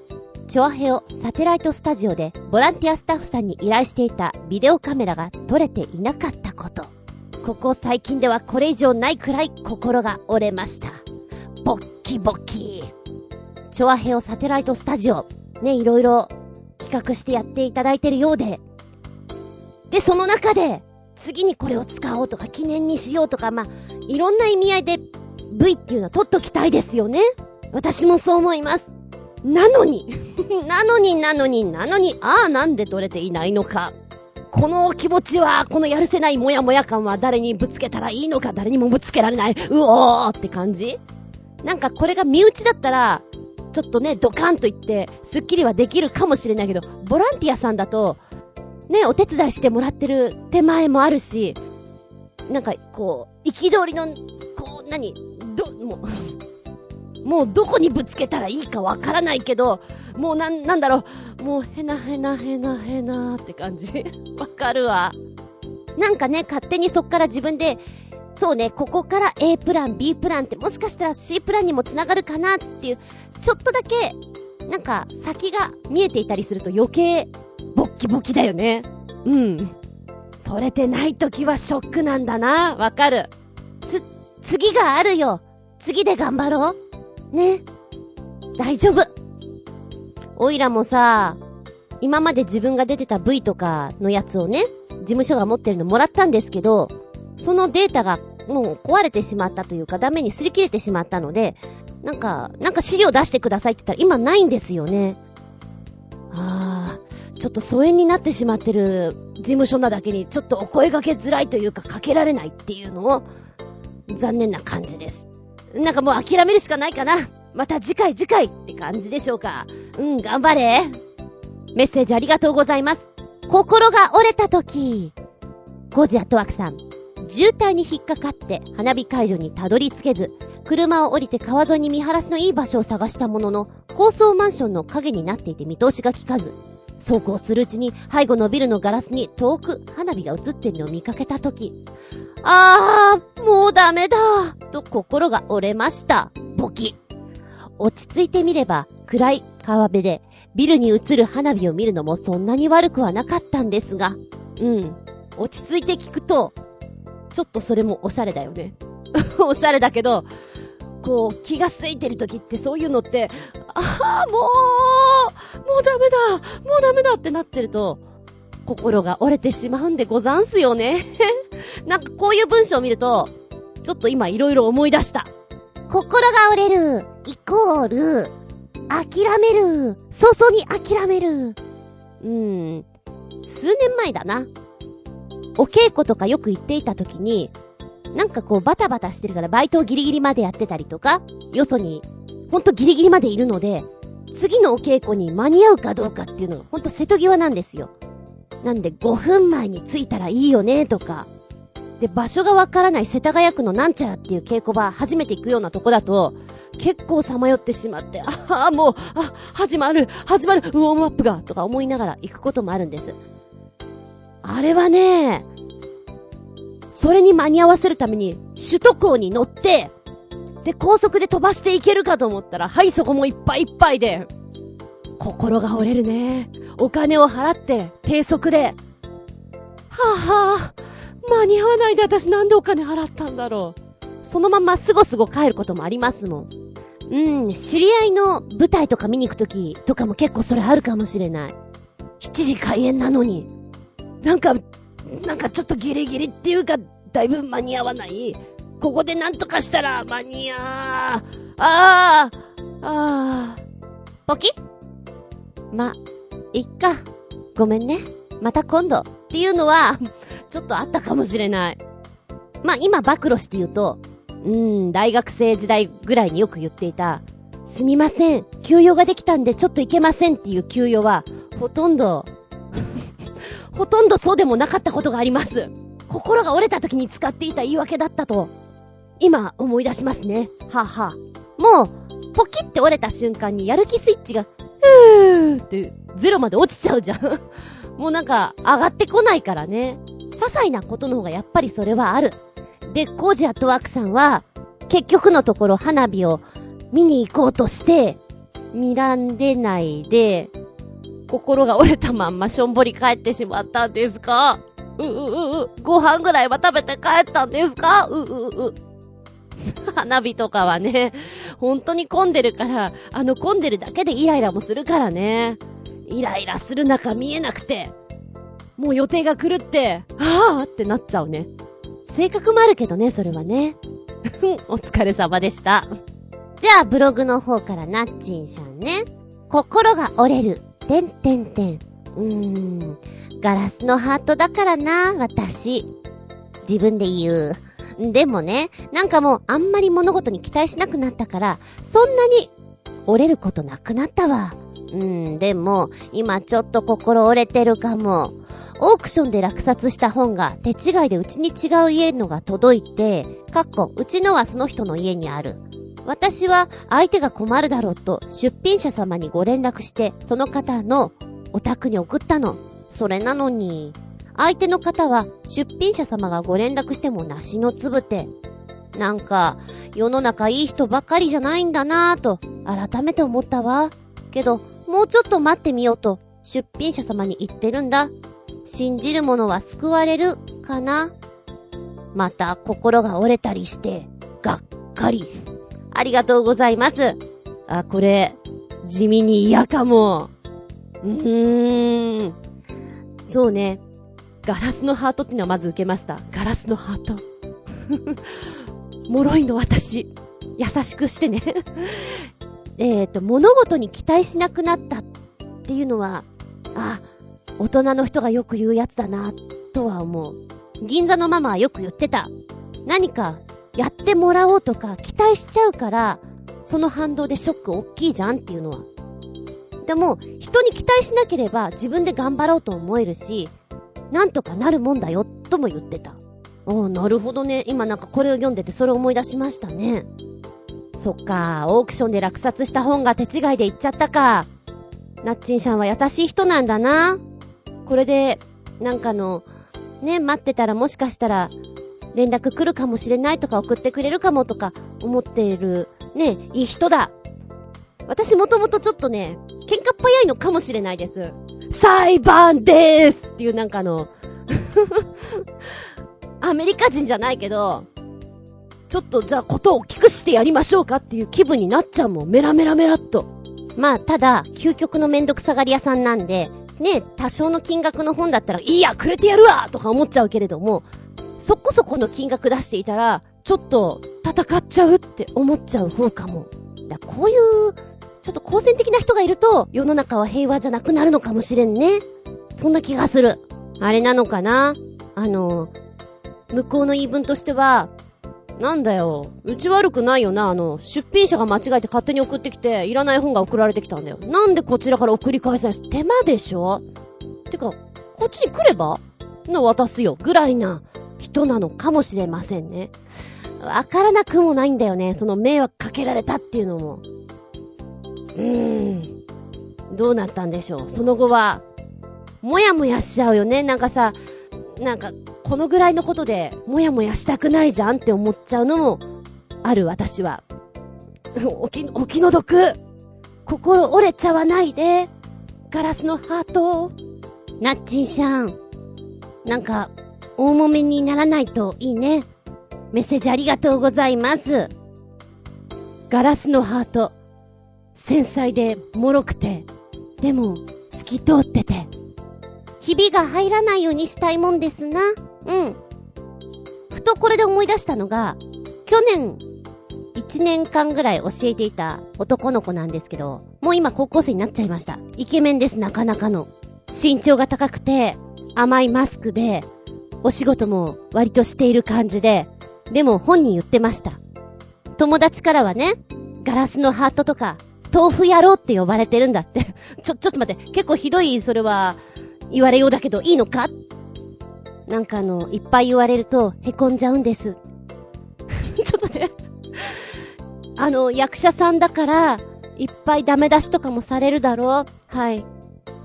チョアヘオサテライトスタジオでボランティアスタッフさんに依頼していたビデオカメラが撮れていなかったこと。ここ最近ではこれ以上ないくらい心が折れました。ボッキボキ。チョアヘオサテライトスタジオ。ね、いろいろ企画してやっていただいてるようで。で、その中で、次にこれを使おうとか記念にしようとか、まあ、いろんな意味合いで V っていうのは取っときたいですよね。私もそう思います。なのに なのになのになのに、ああ、なんで取れていないのか。この気持ちは、このやるせないモヤモヤ感は誰にぶつけたらいいのか、誰にもぶつけられない。うおーって感じ？なんかこれが身内だったら、ちょっとね、ドカンと言って、スッキリはできるかもしれないけど、ボランティアさんだと、ね、お手伝いしてもらってる手前もあるし、なんか、こう、憤りの、こう、何、ど、もうもうどこにぶつけたらいいかわからないけど、もうなん、なんだろう、もうへなへなへなへなって感じ。わかるわ。なんかね、勝手にそっから自分で、そうね、ここから A プラン、B プランってもしかしたら C プランにも繋がるかなっていう、ちょっとだけ、なんか先が見えていたりすると余計、ボッキボキだよね。うん。取れてない時はショックなんだな。わかる。つ、次があるよ。次で頑張ろう。ね。大丈夫。おいらもさ、今まで自分が出てた V とかのやつをね、事務所が持ってるのもらったんですけど、そのデータがもう壊れてしまったというかダメに擦り切れてしまったので、なんか、なんか資料出してくださいって言ったら今ないんですよね。ああ、ちょっと疎遠になってしまってる事務所なだけにちょっとお声掛けづらいというかかけられないっていうのを残念な感じです。なんかもう諦めるしかないかな。また次回次回って感じでしょうか。うん、頑張れ。メッセージありがとうございます。心が折れた時。ゴジアトワクさん。渋滞に引っかかって花火会場にたどり着けず、車を降りて川沿いに見晴らしのいい場所を探したものの、高層マンションの影になっていて見通しが効かず、走行するうちに背後のビルのガラスに遠く花火が映ってるのを見かけたとき、あー、もうダメだと心が折れました。ボキ。落ち着いてみれば、暗い川辺でビルに映る花火を見るのもそんなに悪くはなかったんですが、うん。落ち着いて聞くと、ちょっとそれもおしゃれだよね。おしゃれだけど、こう、気がついてる時ってそういうのって、ああ、もう、もうダメだ、もうダメだってなってると、心が折れてしまうんでござんすよね。なんかこういう文章を見ると、ちょっと今いろいろ思い出した。心が折れる、イコール、諦める、早々に諦める。うーん、数年前だな。お稽古とかよく行っていた時に、なんかこうバタバタしてるからバイトをギリギリまでやってたりとか、よそに、ほんとギリギリまでいるので、次のお稽古に間に合うかどうかっていうのがほんと瀬戸際なんですよ。なんで5分前に着いたらいいよねとか、で、場所がわからない世田谷区のなんちゃらっていう稽古場、初めて行くようなとこだと、結構さまよってしまって、ああ、もう、あ、始まる、始まる、ウォームアップが、とか思いながら行くこともあるんです。あれはね、それに間に合わせるために、首都高に乗って、で、高速で飛ばしていけるかと思ったら、はい、そこもいっぱいいっぱいで、心が折れるね。お金を払って、低速で。はぁ、はぁ、間に合わないで私なんでお金払ったんだろう。そのまますごすご帰ることもありますもん。うん、知り合いの舞台とか見に行くときとかも結構それあるかもしれない。7時開演なのに。なんか、なんかちょっとギリギリっていうか、だいぶ間に合わない。ここでなんとかしたら間に合う。ああ、ああ、ポキ？ま、いっか。ごめんね。また今度。っていうのは、ちょっとあったかもしれない。まあ、今暴露して言うと、うん、大学生時代ぐらいによく言っていた、すみません、休養ができたんでちょっと行けませんっていう休養は、ほとんどほとんどそうでもなかったことがあります。心が折れた時に使っていた言い訳だったと、今思い出しますね。はあ、はあ、もう、ポキって折れた瞬間にやる気スイッチが、ふーってゼロまで落ちちゃうじゃん もうなんか、上がってこないからね。些細なことの方がやっぱりそれはある。で、コージアットワークさんは、結局のところ花火を見に行こうとして、見らんでないで、心が折れたまんましょんぼり帰ってしまったんですか？うううう、ご飯ぐらいは食べて帰ったんですか？ううう。花火とかはね、本当に混んでるから、あの混んでるだけでイライラもするからね。イライラする中見えなくて、もう予定が狂って、ああってなっちゃうね。性格もあるけどね、それはね。お疲れ様でした。じゃあ、ブログの方からなっちんさんね。心が折れる。てんてんてん。うーん。ガラスのハートだからな、私。自分で言う。でもね、なんかもうあんまり物事に期待しなくなったから、そんなに折れることなくなったわ。うん、でも、今ちょっと心折れてるかも。オークションで落札した本が手違いでうちに違う家のが届いて、かっこ、うちのはその人の家にある。私は相手が困るだろうと出品者様にご連絡して、その方のお宅に送ったの。それなのに、相手の方は出品者様がご連絡してもなしのつぶて。なんか、世の中いい人ばかりじゃないんだなぁと、改めて思ったわ。けど、もうちょっと待ってみようと、出品者様に言ってるんだ。信じる者は救われる、かな。また、心が折れたりして、がっかり。ありがとうございます。あ、これ、地味に嫌かも。うーん。そうね。ガラスのハートっていうのはまず受けました。ガラスのハート。脆いの私。優しくしてね えっ、と、物事に期待しなくなったっていうのは、あ、大人の人がよく言うやつだな、とは思う。銀座のママはよく言ってた。何かやってもらおうとか期待しちゃうから、その反動でショック大きいじゃんっていうのは。でも、人に期待しなければ自分で頑張ろうと思えるし、なんとかなるもんだよ、とも言ってた。ああ、なるほどね。今なんかこれを読んでてそれを思い出しましたね。そっか、オークションで落札した本が手違いで行っちゃったか。ナッチンさんは優しい人なんだな。これで、なんかの、ね、待ってたらもしかしたら、連絡来るかもしれないとか送ってくれるかもとか思っている、ね、いい人だ。私もともとちょっとね、喧嘩っ早いのかもしれないです。裁判でーすっていうなんかの アメリカ人じゃないけど、ちょっとじゃあことを大きくしてやりましょうかっていう気分になっちゃうもん。メラメラメラっと。まあ、ただ、究極のめんどくさがり屋さんなんで、ね、多少の金額の本だったら、いいや、くれてやるわとか思っちゃうけれども、そこそこの金額出していたら、ちょっと戦っちゃうって思っちゃう方かも。だこういう、ちょっと好戦的な人がいると、世の中は平和じゃなくなるのかもしれんね。そんな気がする。あれなのかな？あの、向こうの言い分としては、なんだよ。うち悪くないよな。あの、出品者が間違えて勝手に送ってきて、いらない本が送られてきたんだよ。なんでこちらから送り返さない？手間でしょ？てか、こっちに来れば？の渡すよ。ぐらいな人なのかもしれませんね。わからなくもないんだよね。その迷惑かけられたっていうのも。うーん。どうなったんでしょう。その後は、もやもやしちゃうよね。なんかさ、なんか、このぐらいのことで、もやもやしたくないじゃんって思っちゃうのも、ある私は。お気、お気の毒心折れちゃわないでガラスのハートナッチンシャン。なんか、大揉めにならないといいね。メッセージありがとうございます。ガラスのハート。繊細で、脆くて、でも、透き通ってて。ひびが入らないようにしたいもんですな。うん。ふとこれで思い出したのが、去年、1年間ぐらい教えていた男の子なんですけど、もう今高校生になっちゃいました。イケメンです、なかなかの。身長が高くて、甘いマスクで、お仕事も割としている感じで、でも本人言ってました。友達からはね、ガラスのハートとか、豆腐野郎って呼ばれてるんだって ちょ、ちょっと待って、結構ひどい、それは、言われようだけどいいのか？なんかあの、いっぱい言われると、へこんじゃうんです。ちょっとねあの、役者さんだから、いっぱいダメ出しとかもされるだろうはい。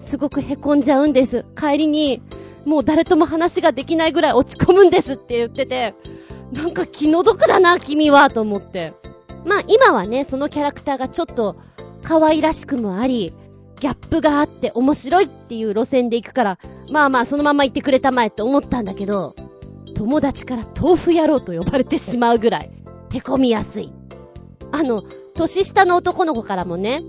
すごくへこんじゃうんです。帰りに、もう誰とも話ができないぐらい落ち込むんですって言ってて、なんか気の毒だな、君は、と思って。まあ今はね、そのキャラクターがちょっと可愛らしくもあり、ギャップがあって面白いっていう路線で行くから、まあまあそのまま言ってくれたまえって思ったんだけど、友達から豆腐野郎と呼ばれてしまうぐらい、へこみやすい。あの、年下の男の子からもね、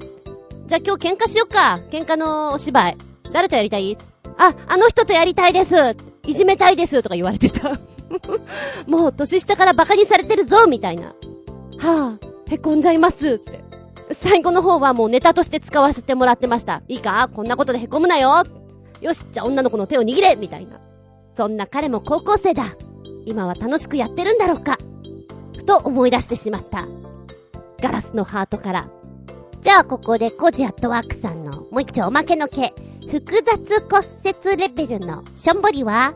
じゃあ今日喧嘩しよっか。喧嘩のお芝居。誰とやりたい？あ、あの人とやりたいです。いじめたいです。とか言われてた。もう年下から馬鹿にされてるぞみたいな。はぁ、あ、へこんじゃいます。つって。最後の方はもうネタとして使わせてもらってました。いいか？こんなことで凹むなよよし、じゃあ女の子の手を握れみたいな。そんな彼も高校生だ。今は楽しくやってるんだろうかふと思い出してしまった。ガラスのハートから。じゃあここでコジアットワークさんのもう一丁おまけの毛。複雑骨折レベルのしょんぼりは？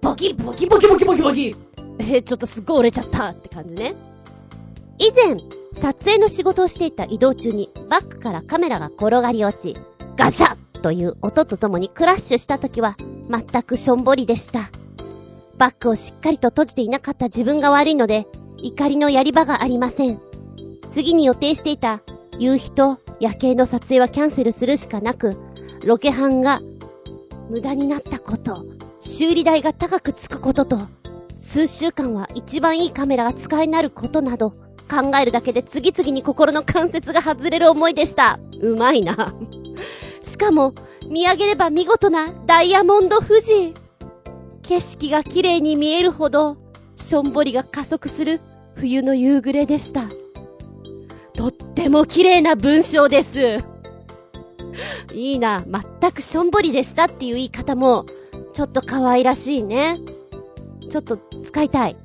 ボキボキボキボキボキボキえー、ちょっとすっごい折れちゃったって感じね。以前、撮影の仕事をしていた移動中にバックからカメラが転がり落ち、ガシャッという音とともにクラッシュした時は全くしょんぼりでした。バックをしっかりと閉じていなかった自分が悪いので、怒りのやり場がありません。次に予定していた夕日と夜景の撮影はキャンセルするしかなく、ロケハンが無駄になったこと、修理代が高くつくことと、数週間は一番いいカメラが使えなることなど、考えるだけで次々に心の関節が外れる思いでした。うまいな。しかも、見上げれば見事なダイヤモンド富士。景色が綺麗に見えるほど、しょんぼりが加速する冬の夕暮れでした。とっても綺麗な文章です。いいな、全くしょんぼりでしたっていう言い方も、ちょっと可愛らしいね。ちょっと使いたい。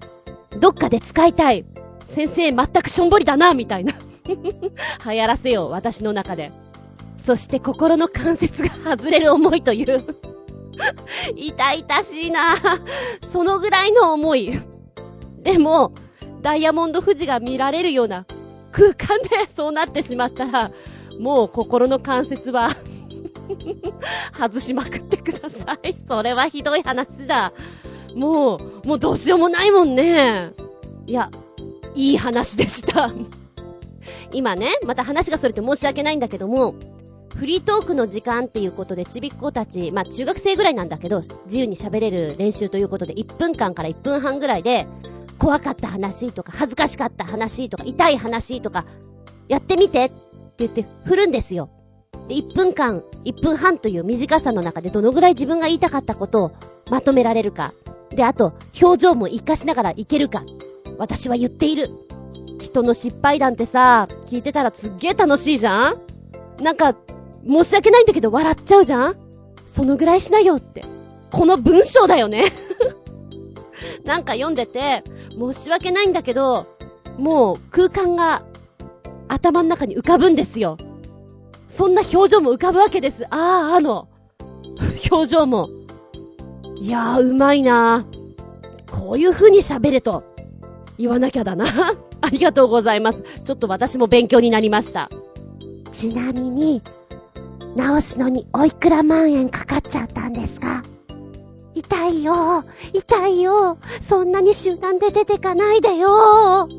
どっかで使いたい。先生全くしょんぼりだな、みたいな。流行らせよう、私の中で。そして心の関節が外れる思いという痛々しいなそのぐらいの思い。でも、ダイヤモンド富士が見られるような空間でそうなってしまったら、もう心の関節は 外しまくってください。それはひどい話だ。もう、もうどうしようもないもんね。いや、いい話でした。今ね、また話がそれて申し訳ないんだけども、フリートークの時間っていうことでちびっ子たち、まあ中学生ぐらいなんだけど、自由に喋れる練習ということで1分間から1分半ぐらいで、怖かった話とか、恥ずかしかった話とか、痛い話とか、やってみてっって言って振るんですよ。で、1分間、1分半という短さの中でどのぐらい自分が言いたかったことをまとめられるか。で、あと、表情も活かしながらいけるか。私は言っている。人の失敗談ってさ、聞いてたらすっげえ楽しいじゃんなんか、申し訳ないんだけど笑っちゃうじゃんそのぐらいしなよって。この文章だよね なんか読んでて、申し訳ないんだけど、もう空間が頭の中に浮かぶんですよ。そんな表情も浮かぶわけです。ああ、あの、表情も。いやー、うまいなこういう風に喋れと、言わなきゃだな。ありがとうございます。ちょっと私も勉強になりました。ちなみに、直すのにおいくら万円かかっちゃったんですか？痛いよ痛いよそんなに集団で出てかないでよ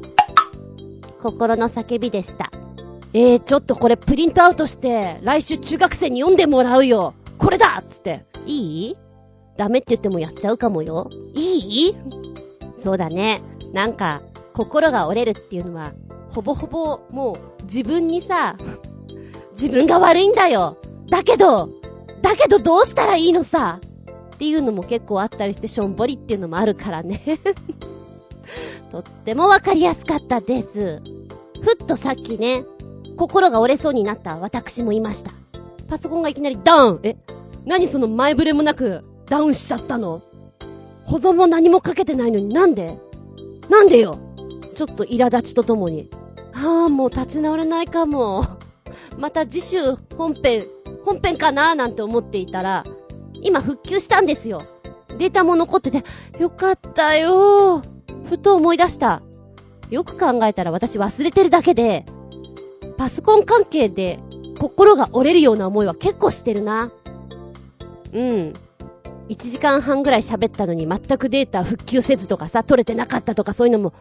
心の叫びでした。えー、ちょっとこれプリントアウトして、来週中学生に読んでもらうよ。これだっつって。いい？ダメって言ってもやっちゃうかもよ。いい？そうだね。なんか、心が折れるっていうのは、ほぼほぼ、もう、自分にさ、自分が悪いんだよ。だけど、だけどどうしたらいいのさ？っていうのも結構あったりして、しょんぼりっていうのもあるからね。とってもわかりやすかったです。ふっとさっきね、心が折れそうになった私もいました。パソコンがいきなりダウンえ何その前触れもなくダウンしちゃったの？保存も何もかけてないのになんで？なんでよ？ちょっと苛立ちとともに。ああ、もう立ち直れないかも。また次週本編、本編かななんて思っていたら、今復旧したんですよ。データも残ってて、よかったよふと思い出した。よく考えたら私忘れてるだけで、パソコン関係で心が折れるような思いは結構してるな。うん。1時間半ぐらい喋ったのに全くデータ復旧せずとかさ、取れてなかったとかそういうのも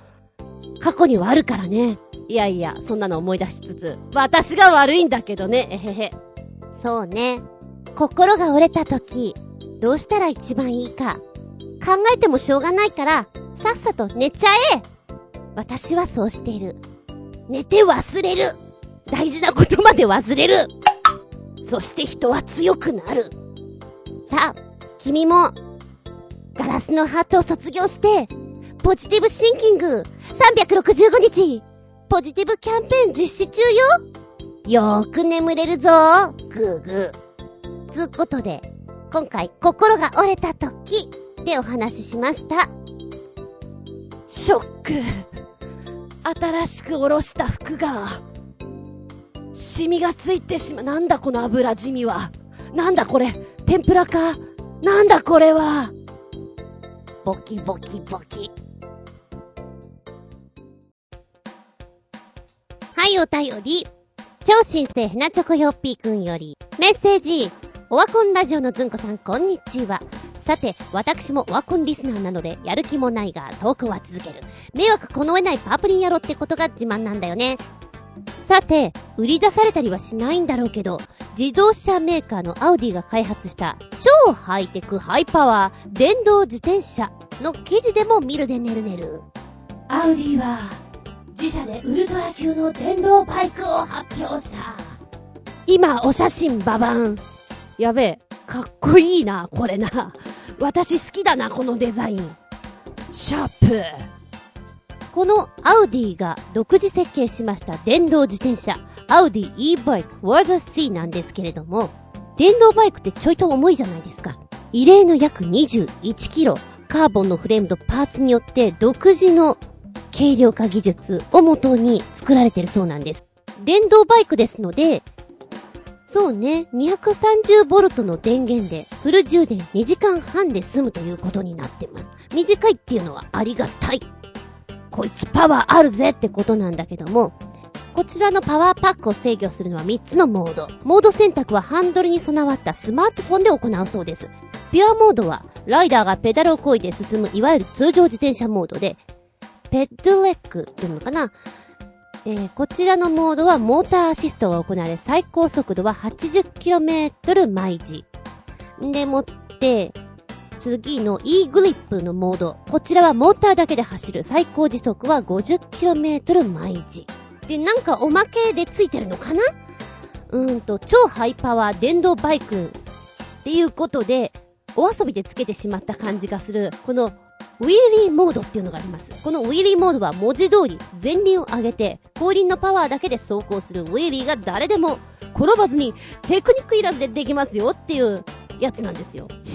過去にはあるからね。いやいや、そんなの思い出しつつ、私が悪いんだけどね、えへへ。そうね。心が折れた時、どうしたら一番いいか。考えてもしょうがないから、さっさと寝ちゃえ私はそうしている。寝て忘れる大事なことまで忘れるそして人は強くなるさあ、君も、ガラスのハートを卒業して、ポジティブシンキング365日、ポジティブキャンペーン実施中よよーく眠れるぞぐーぐー。つうことで、今回心が折れた時でお話ししました。ショック。新しくおろした服が、シミがついてしま、なんだこの油染みは。なんだこれ、天ぷらか。なんだこれは。ボキボキボキ。はい、お便り。超新星ヘナチョコヨッピーくんより、メッセージ。オワコンラジオのずんこさん、こんにちは。さて、私もワコンリスナーなので、やる気もないが、トークは続ける。迷惑この上ないパープリン野郎ってことが自慢なんだよね。さて、売り出されたりはしないんだろうけど、自動車メーカーのアウディが開発した超ハイテクハイパワー電動自転車の記事でも見るでねるねる。アウディは、自社でウルトラ級の電動バイクを発表した。今、お写真ババン。やべえ、かっこいいな、これな。私好きだな、このデザイン。シャープ。このアウディが独自設計しました電動自転車、アウディ e-bike Worth C なんですけれども、電動バイクってちょいと重いじゃないですか。異例の約21キロ、カーボンのフレームとパーツによって独自の軽量化技術をもとに作られてるそうなんです。電動バイクですので、そうね、230V の電源でフル充電2時間半で済むということになってます。短いっていうのはありがたい。こいつパワーあるぜってことなんだけども、こちらのパワーパックを制御するのは3つのモード。モード選択はハンドルに備わったスマートフォンで行うそうです。ピュアモードは、ライダーがペダルを漕いで進むいわゆる通常自転車モードで、ペッドレックっていうのかなえー、こちらのモードはモーターアシストが行われ、最高速度は 80km 毎時。でもって、次の E グリップのモード。こちらはモーターだけで走る最高時速は 50km 毎時。で、なんかおまけでついてるのかな？うーんと、超ハイパワー電動バイクっていうことで、お遊びでつけてしまった感じがする、このウィーリーモードっていうのがあります。このウィーリーモードは文字通り前輪を上げて後輪のパワーだけで走行するウィーリーが誰でも転ばずにテクニックいらずでできますよっていうやつなんですよ。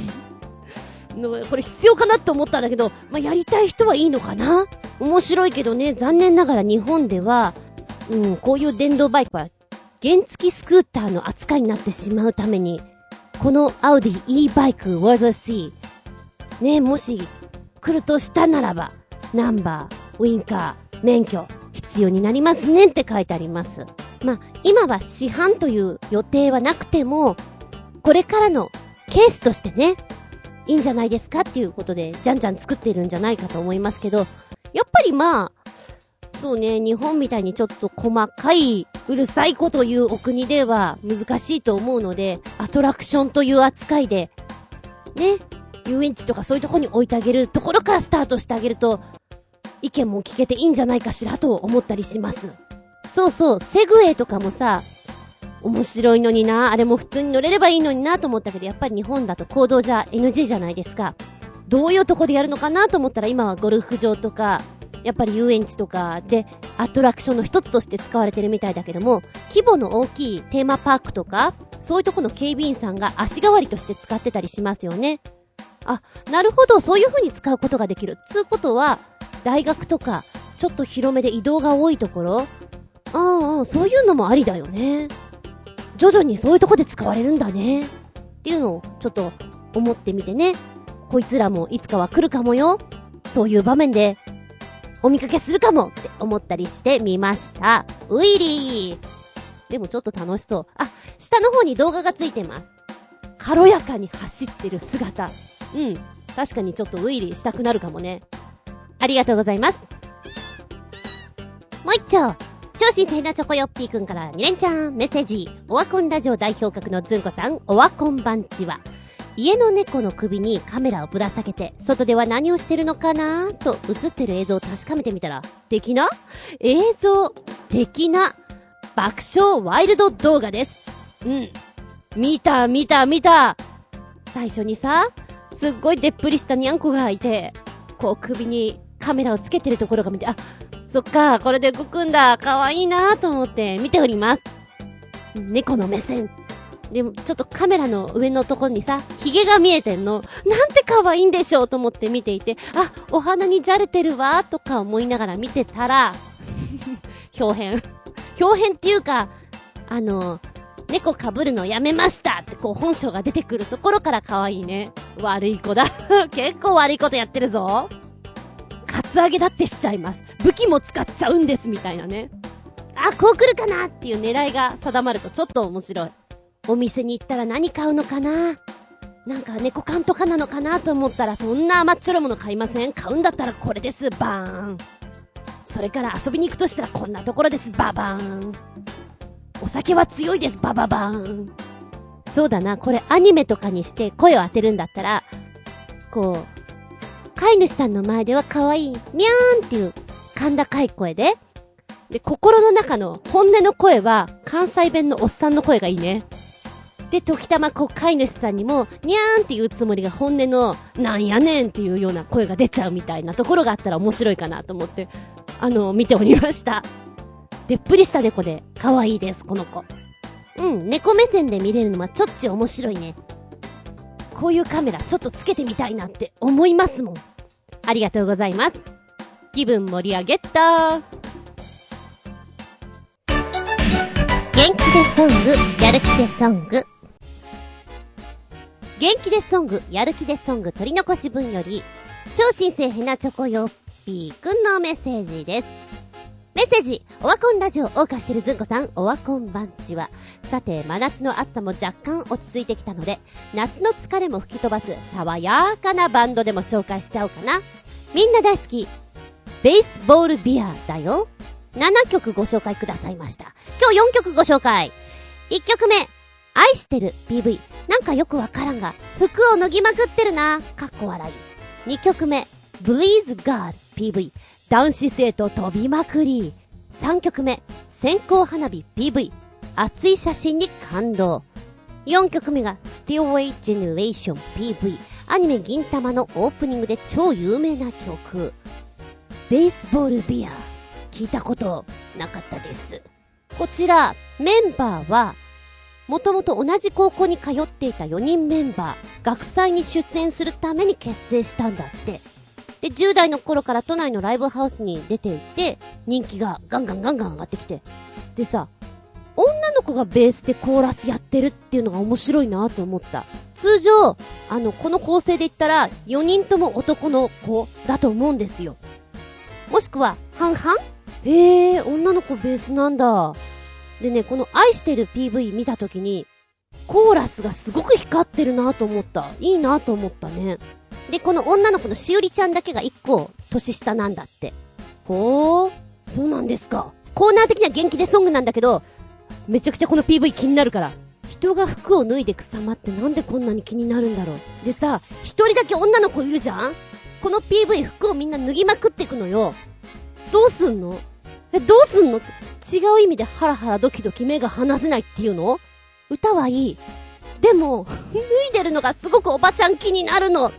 これ必要かなって思ったんだけど、まあ、やりたい人はいいのかな？面白いけどね、残念ながら日本では、うん、こういう電動バイクは原付きスクーターの扱いになってしまうために、このアウディ e バイク was a C ね、もし来るとしたならば、ナンバー、ウィンカー、免許、必要になりますねって書いてあります。まあ、今は市販という予定はなくても、これからのケースとしてね、いいんじゃないですかっていうことで、じゃんじゃん作ってるんじゃないかと思いますけど、やっぱりまあ、そうね、日本みたいにちょっと細かい、うるさいこと言うお国では難しいと思うので、アトラクションという扱いで、ね、遊園地とかそういうとこに置いてあげるところからスタートしてあげると、意見も聞けていいんじゃないかしらと思ったりします。そうそう、セグウェイとかもさ、面白いのにな、あれも普通に乗れればいいのになと思ったけど、やっぱり日本だと行動じゃ NG じゃないですか。どういうとこでやるのかなと思ったら今はゴルフ場とか、やっぱり遊園地とかでアトラクションの一つとして使われてるみたいだけども、規模の大きいテーマパークとか、そういうとこの警備員さんが足代わりとして使ってたりしますよね。あ、なるほど、そういう風に使うことができる。つうことは、大学とか、ちょっと広めで移動が多いところ、ああ、そういうのもありだよね。徐々にそういうとこで使われるんだね。っていうのを、ちょっと思ってみてね。こいつらもいつかは来るかもよ。そういう場面で、お見かけするかもって思ったりしてみました。ウィリーでもちょっと楽しそう。あ、下の方に動画がついてます。軽やかに走ってる姿。うん。確かにちょっとウィリーしたくなるかもね。ありがとうございます。もう一丁。超新鮮なチョコヨッピーくんから2連チャンメッセージ。オワコンラジオ代表格のズンコさん、オワコン番地は。家の猫の首にカメラをぶら下げて、外では何をしてるのかな？と映ってる映像を確かめてみたら、的な？映像、的な爆笑ワイルド動画です。うん。見た、見た、見た最初にさ、すっごいでっぷりしたにゃんこがいて、こう首にカメラをつけてるところが見て、あ、そっか、これで動くんだ、かわいいなと思って見ております。猫の目線。でも、ちょっとカメラの上のところにさ、髭が見えてんの。なんて可愛いんでしょうと思って見ていて、あ、お花にじゃれてるわ、とか思いながら見てたら、表変。表変っていうか、あの、猫被るのやめましたってこう本性が出てくるところから可愛いね。悪い子だ。結構悪いことやってるぞ。カツアゲだってしちゃいます。武器も使っちゃうんですみたいなね。あ、こう来るかなっていう狙いが定まるとちょっと面白い。お店に行ったら何買うのかな？なんか猫缶とかなのかなと思ったらそんな甘っちょろもの買いません？買うんだったらこれです。バーン。それから遊びに行くとしたらこんなところです。ババーン。酒は強いです、バババーン。そうだな、これアニメとかにして声を当てるんだったら、こう、飼い主さんの前では可愛い、ミャーンっていう甲高い声で、で、心の中の本音の声は関西弁のおっさんの声がいいね。で、時たまこう飼い主さんにも、にゃーんっていうつもりが本音の、なんやねんっていうような声が出ちゃうみたいなところがあったら面白いかなと思って、あの、見ておりました。でっぷりした猫で、可愛いです、この子。うん、猫目線で見れるのはちょっち面白いね。こういうカメラちょっとつけてみたいなって思いますもん。ありがとうございます。気分盛り上げた元気でソング、やる気でソング。元気でソング、やる気でソング取り残し分より、超新星ヘナチョコヨッピーくんのメッセージです。メッセージ、オワコンラジオを謳歌してるずんこさん、オワコンバンチは。さて、真夏の暑さも若干落ち着いてきたので、夏の疲れも吹き飛ばす爽やかなバンドでも紹介しちゃおうかな。みんな大好き、ベースボールビアだよ。7曲ご紹介くださいました。今日4曲ご紹介。1曲目、愛してる PV。なんかよくわからんが、服を脱ぎまくってるな。かっこ笑い。2曲目、ブリーズガール PV。男子生徒飛びまくり。3曲目、線香花火 PV。熱い写真に感動。4曲目が Stillway Generation PV。アニメ銀玉のオープニングで超有名な曲。ベースボールビア。聞いたことなかったです。こちら、メンバーは、もともと同じ高校に通っていた4人メンバー、学祭に出演するために結成したんだって。で、10代の頃から都内のライブハウスに出ていて、人気がガンガンガンガン上がってきて。でさ、女の子がベースでコーラスやってるっていうのが面白いなと思った。通常、あの、この構成で言ったら、4人とも男の子だと思うんですよ。もしくは、半々？へえ、女の子ベースなんだ。でね、この愛してる PV 見たときに、コーラスがすごく光ってるなと思った。いいなと思ったね。で、この女の子のしおりちゃんだけが1個年下なんだって。ほー、そうなんですか。コーナー的には元気でソングなんだけど、めちゃくちゃこの PV 気になるから。人が服を脱いでく様ってなんでこんなに気になるんだろう。でさ、一人だけ女の子いるじゃん？この PV 服をみんな脱ぎまくってくのよ。どうすんの？え、どうすんの？違う意味でハラハラドキドキ目が離せないっていうの？歌はいい。でも、脱いでるのがすごくおばちゃん気になるのっ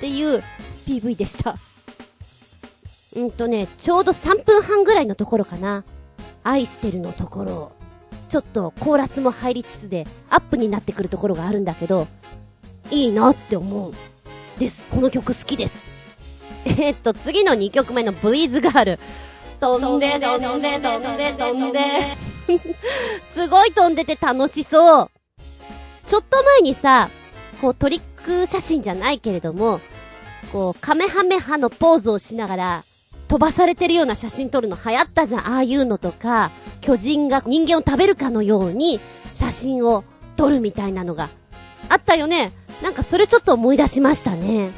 ていう PV でした。うんとね、ちょうど3分半ぐらいのところかな。愛してるのところ、ちょっとコーラスも入りつつでアップになってくるところがあるんだけど、いいなって思う。です。この曲好きです。えー、っと、次の2曲目のブリーズガール。飛んで、飛んで、飛んで、飛んで。すごい飛んでて楽しそう。ちょっと前にさ、こうトリック写真じゃないけれども、こう、カメハメハのポーズをしながら、飛ばされてるような写真撮るの流行ったじゃん。ああいうのとか、巨人が人間を食べるかのように、写真を撮るみたいなのがあったよね。なんかそれちょっと思い出しましたね。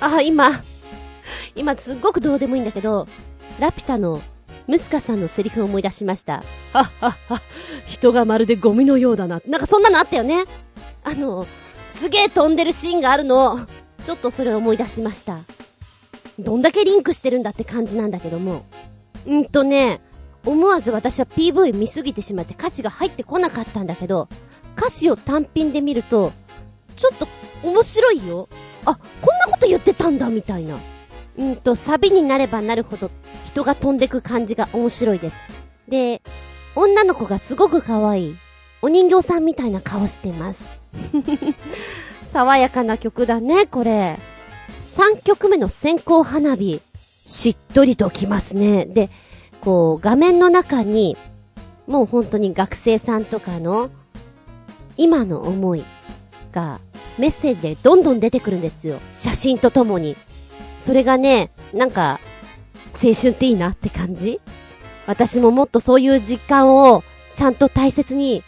あ、今、今すっごくどうでもいいんだけど、ラピュタのムスカさんのセリフを思い出しました。はっはっは、人がまるでゴミのようだな。なんかそんなのあったよね。あの、すげえ飛んでるシーンがあるの。ちょっとそれを思い出しました。どんだけリンクしてるんだって感じなんだけども。うんとね、思わず私は PV 見すぎてしまって歌詞が入ってこなかったんだけど、歌詞を単品で見ると、ちょっと面白いよ。あ、こんなこと言ってたんだ、みたいな。うんと、サビになればなるほど人が飛んでく感じが面白いです。で、女の子がすごく可愛い。お人形さんみたいな顔してます。爽やかな曲だね、これ。3曲目の線香花火。しっとりときますね。で、こう、画面の中に、もう本当に学生さんとかの、今の思いが、メッセージでどんどん出てくるんですよ。写真とともに。それがね、なんか、青春っていいなって感じ？私ももっとそういう実感をちゃんと大切に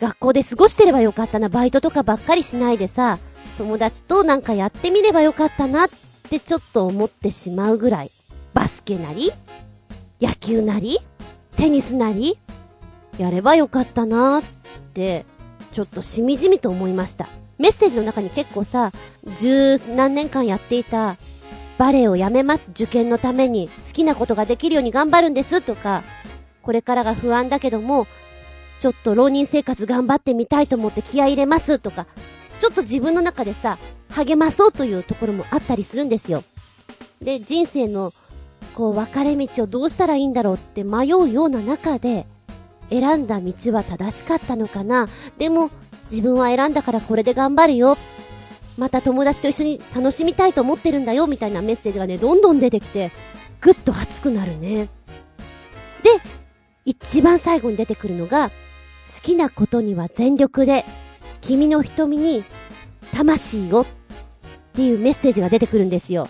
学校で過ごしてればよかったな、バイトとかばっかりしないでさ、友達となんかやってみればよかったなってちょっと思ってしまうぐらい。バスケなり、野球なり、テニスなり、やればよかったなって、ちょっとしみじみと思いました。メッセージの中に結構さ、十何年間やっていたバレエをやめます、受験のために、好きなことができるように頑張るんですとか、これからが不安だけども、ちょっと浪人生活頑張ってみたいと思って気合入れますとか、ちょっと自分の中でさ、励まそうというところもあったりするんですよ。で、人生の、こう、分かれ道をどうしたらいいんだろうって迷うような中で、選んだ道は正しかったのかなでも、自分は選んだからこれで頑張るよ。また友達と一緒に楽しみたいと思ってるんだよ、みたいなメッセージがね、どんどん出てきて、ぐっと熱くなるね。で、一番最後に出てくるのが、好きなことには全力で、君の瞳に、魂を、っていうメッセージが出てくるんですよ。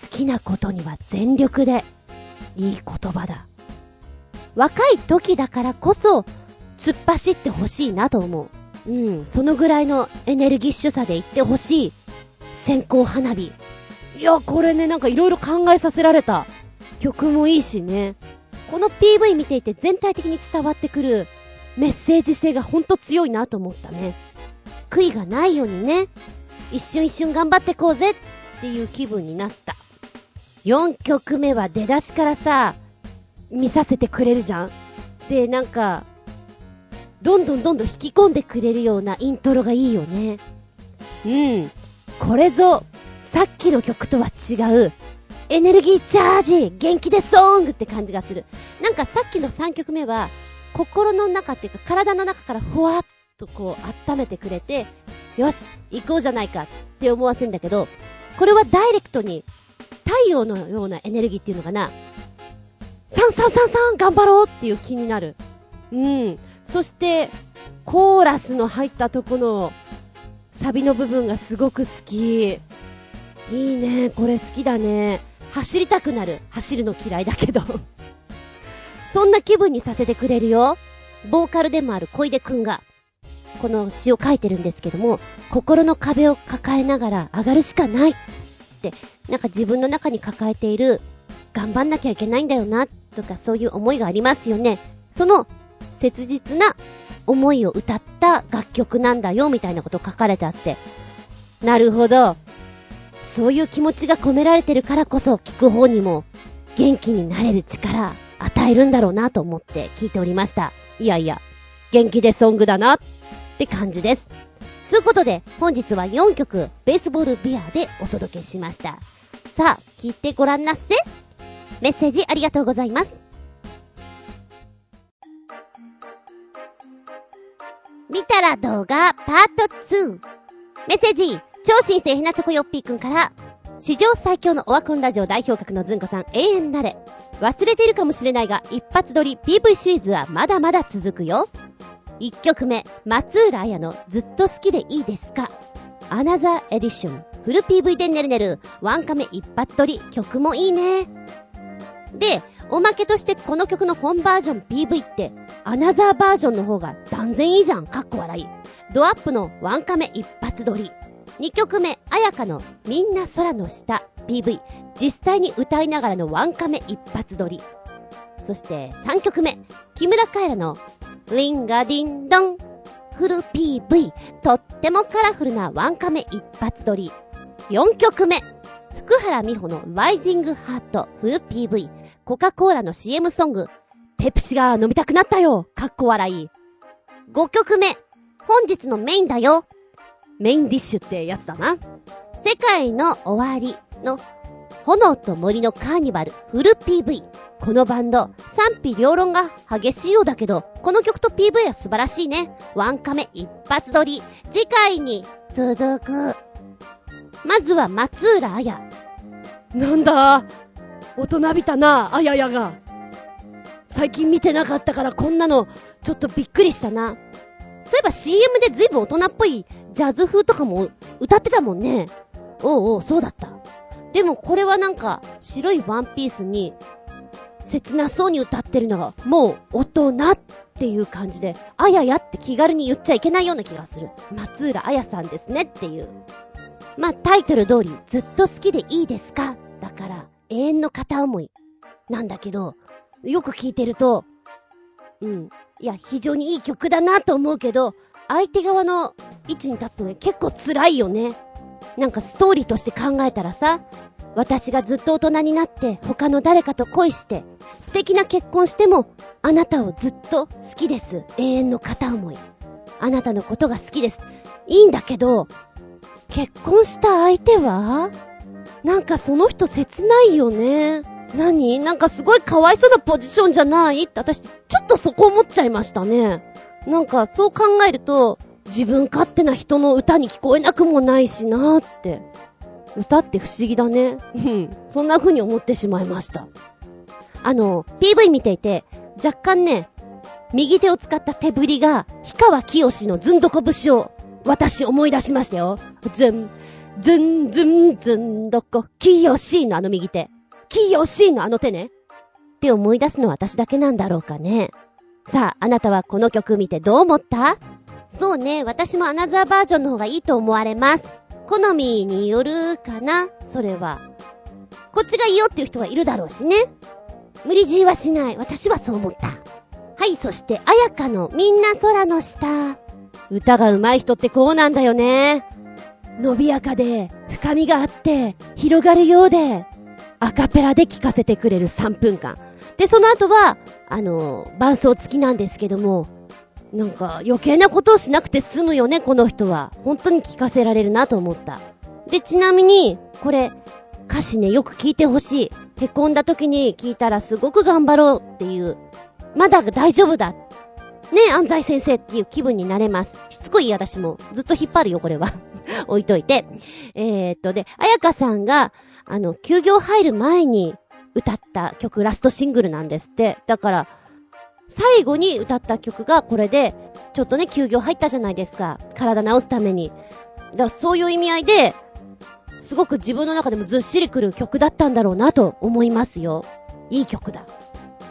好きなことには全力で。いい言葉だ。若い時だからこそ、突っ走ってほしいなと思う。うん、そのぐらいのエネルギッシュさで行ってほしい。線香花火。いや、これね、なんか色々考えさせられた。曲もいいしね。この PV 見ていて全体的に伝わってくるメッセージ性がほんと強いなと思ったね。悔いがないようにね、一瞬一瞬頑張ってこうぜっていう気分になった。4曲目は出だしからさ、見させてくれるじゃんで、なんか、どんどんどんどん引き込んでくれるようなイントロがいいよね。うん。これぞ、さっきの曲とは違う、エネルギーチャージ元気でソングって感じがする。なんかさっきの3曲目は、心の中っていうか体の中からふわっとこう温めてくれて、よし、行こうじゃないかって思わせるんだけど、これはダイレクトに太陽のようなエネルギーっていうのかな。サンサンサンサン頑張ろうっていう気になる。うん。そして、コーラスの入ったとこのサビの部分がすごく好き。いいね、これ好きだね。走りたくなる。走るの嫌いだけど そんな気分にさせてくれるよ。ボーカルでもある小出くんが、この詩を書いてるんですけども、心の壁を抱えながら上がるしかないって、なんか自分の中に抱えている、頑張んなきゃいけないんだよな、とかそういう思いがありますよね。その切実な思いを歌った楽曲なんだよ、みたいなこと書かれてあって。なるほど。そういう気持ちが込められてるからこそ聞く方にも元気になれる力与えるんだろうなと思って聞いておりました。いやいや、元気でソングだなって感じです。つうことで、本日は4曲、ベースボールビアでお届けしました。さあ、聞いてごらんなっせ。メッセージありがとうございます。見たら動画パート2。メッセージ、超新星ひなチョコヨッピーくんから、史上最強のオワコンラジオ代表格のずんこさん永遠なれ。忘れているかもしれないが、一発撮り PV シリーズはまだまだ続くよ。1曲目、松浦綾のずっと好きでいいですか？アナザーエディション、フル PV でねるねる、ワンカメ一発撮り、曲もいいね。で、おまけとしてこの曲の本バージョン PV って、アナザーバージョンの方が断然いいじゃん、かっこ笑い。ドアップのワンカメ一発撮り。2曲目、綾香のみんな空の下 PV。実際に歌いながらのワンカメ一発撮り。そして3曲目、木村カエラのリンガディンドンフル PV。とってもカラフルなワンカメ一発撮り。4曲目、福原美穂のライジングハートフル PV。コカ・コーラの CM ソング。ペプシが飲みたくなったよかっこ笑い。5曲目、本日のメインだよメインディッシュってやつだな。世界の終わりの炎と森のカーニバルフル PV。このバンド、賛否両論が激しいようだけど、この曲と PV は素晴らしいね。ワンカメ一発撮り。次回に続く。まずは松浦綾。なんだ？大人びたな、あややが。最近見てなかったからこんなの、ちょっとびっくりしたな。そういえば CM でずいぶん大人っぽいジャズ風とかも歌ってたもんね。おうおう、そうだった。でもこれはなんか、白いワンピースに、切なそうに歌ってるのが、もう大人っていう感じで、あややって気軽に言っちゃいけないような気がする。松浦あやさんですねっていう。まあ、タイトル通り、ずっと好きでいいですか？だから、永遠の片思い。なんだけど、よく聞いてると、うん。いや、非常にいい曲だなと思うけど、相手側の位置に立つとね、結構辛いよね。なんかストーリーとして考えたらさ、私がずっと大人になって他の誰かと恋して、素敵な結婚しても、あなたをずっと好きです。永遠の片思い。あなたのことが好きです。いいんだけど、結婚した相手はなんかその人切ないよね。何？なんかすごいかわいそうなポジションじゃない？って私、ちょっとそこ思っちゃいましたね。なんかそう考えると、自分勝手な人の歌に聞こえなくもないしなーって。歌って不思議だね。うん。そんな風に思ってしまいました。あの、PV 見ていて、若干ね、右手を使った手振りが、氷川きよしのずんどこ節を、私思い出しましたよ。ずん、ずんずんずんどこ、きよしのあの右手。きよしのあの手ね。って思い出すのは私だけなんだろうかね。さあ、あなたはこの曲見てどう思った？そうね、私もアナザーバージョンの方がいいと思われます。好みによるかな？それは。こっちがいいよっていう人はいるだろうしね。無理強いはしない。私はそう思った。はい、そして、あやかのみんな空の下。歌が上手い人ってこうなんだよね。伸びやかで、深みがあって、広がるようで、アカペラで聴かせてくれる3分間。で、その後は、あの、伴奏付きなんですけども、なんか余計なことをしなくて済むよね、この人は。本当に聴かせられるなと思った。で、ちなみに、これ、歌詞ね、よく聞いてほしい。へこんだ時に聞いたらすごく頑張ろうっていう、まだ大丈夫だ。ね安西先生っていう気分になれます。しつこい私も。ずっと引っ張るよ、これは。置いといて。えー、っと、で、あやかさんが、あの、休業入る前に歌った曲、ラストシングルなんですって。だから、最後に歌った曲がこれで、ちょっとね、休業入ったじゃないですか。体治すために。だからそういう意味合いで、すごく自分の中でもずっしりくる曲だったんだろうなと思いますよ。いい曲だ。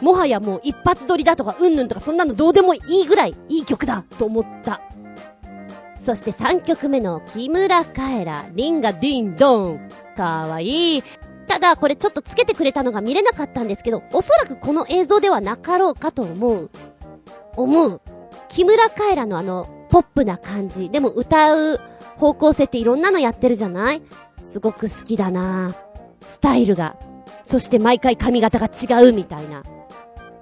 もはやもう一発撮りだとかうんぬんとかそんなのどうでもいいぐらいいい曲だと思った。そして3曲目の木村カエラ、リンガディンドン。かわいい。ただ、これちょっとつけてくれたのが見れなかったんですけど、おそらくこの映像ではなかろうかと思う。思う。木村カエラのあの、ポップな感じ。でも歌う方向性っていろんなのやってるじゃない？すごく好きだなスタイルが。そして毎回髪型が違うみたいな。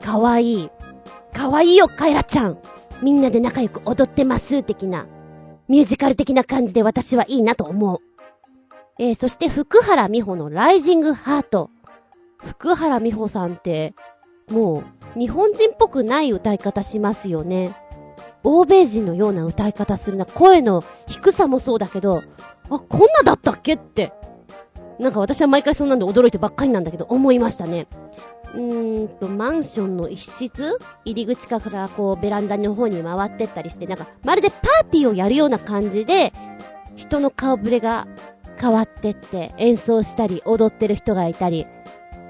かわいい。かわいいよ、カエラちゃん。みんなで仲良く踊ってます的な。ミュージカル的な感じで私はいいなと思う。えー、そして福原美穂のライジングハート。福原美穂さんって、もう、日本人っぽくない歌い方しますよね。欧米人のような歌い方するな。声の低さもそうだけど、あ、こんなだったっけって。なんか私は毎回そんなんで驚いてばっかりなんだけど、思いましたね。うんと、マンションの一室入り口からこうベランダの方に回ってったりして、なんかまるでパーティーをやるような感じで、人の顔ぶれが変わってって演奏したり踊ってる人がいたり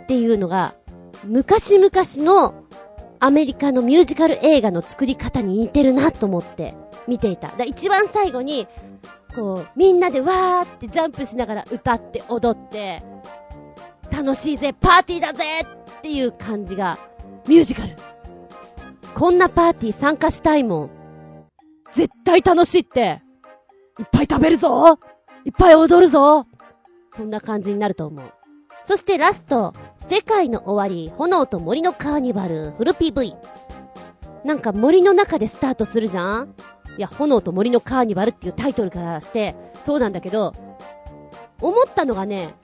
っていうのが、昔々のアメリカのミュージカル映画の作り方に似てるなと思って見ていた。だ一番最後に、こう、みんなでわーってジャンプしながら歌って踊って、楽しいぜ、パーティーだぜっていう感じが、ミュージカル。こんなパーティー参加したいもん。絶対楽しいって。いっぱい食べるぞいっぱい踊るぞそんな感じになると思う。そしてラスト、世界の終わり、炎と森のカーニバル、フル PV。なんか森の中でスタートするじゃん？いや、炎と森のカーニバルっていうタイトルからして、そうなんだけど、思ったのがね、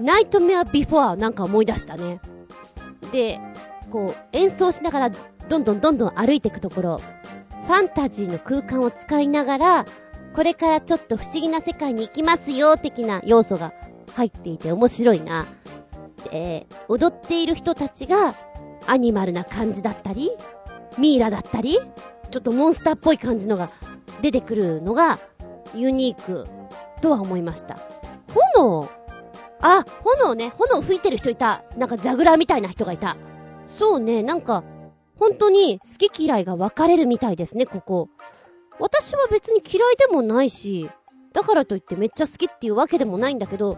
ナイトメアビフォアなんか思い出したね。で、こう、演奏しながら、どんどんどんどん歩いていくところ、ファンタジーの空間を使いながら、これからちょっと不思議な世界に行きますよ、的な要素が入っていて面白いな。で、踊っている人たちがアニマルな感じだったり、ミイラだったり、ちょっとモンスターっぽい感じのが出てくるのがユニークとは思いました。炎あ、炎ね、炎吹いてる人いた。なんかジャグラーみたいな人がいた。そうね、なんか、本当に好き嫌いが分かれるみたいですね、ここ。私は別に嫌いでもないし、だからといってめっちゃ好きっていうわけでもないんだけど、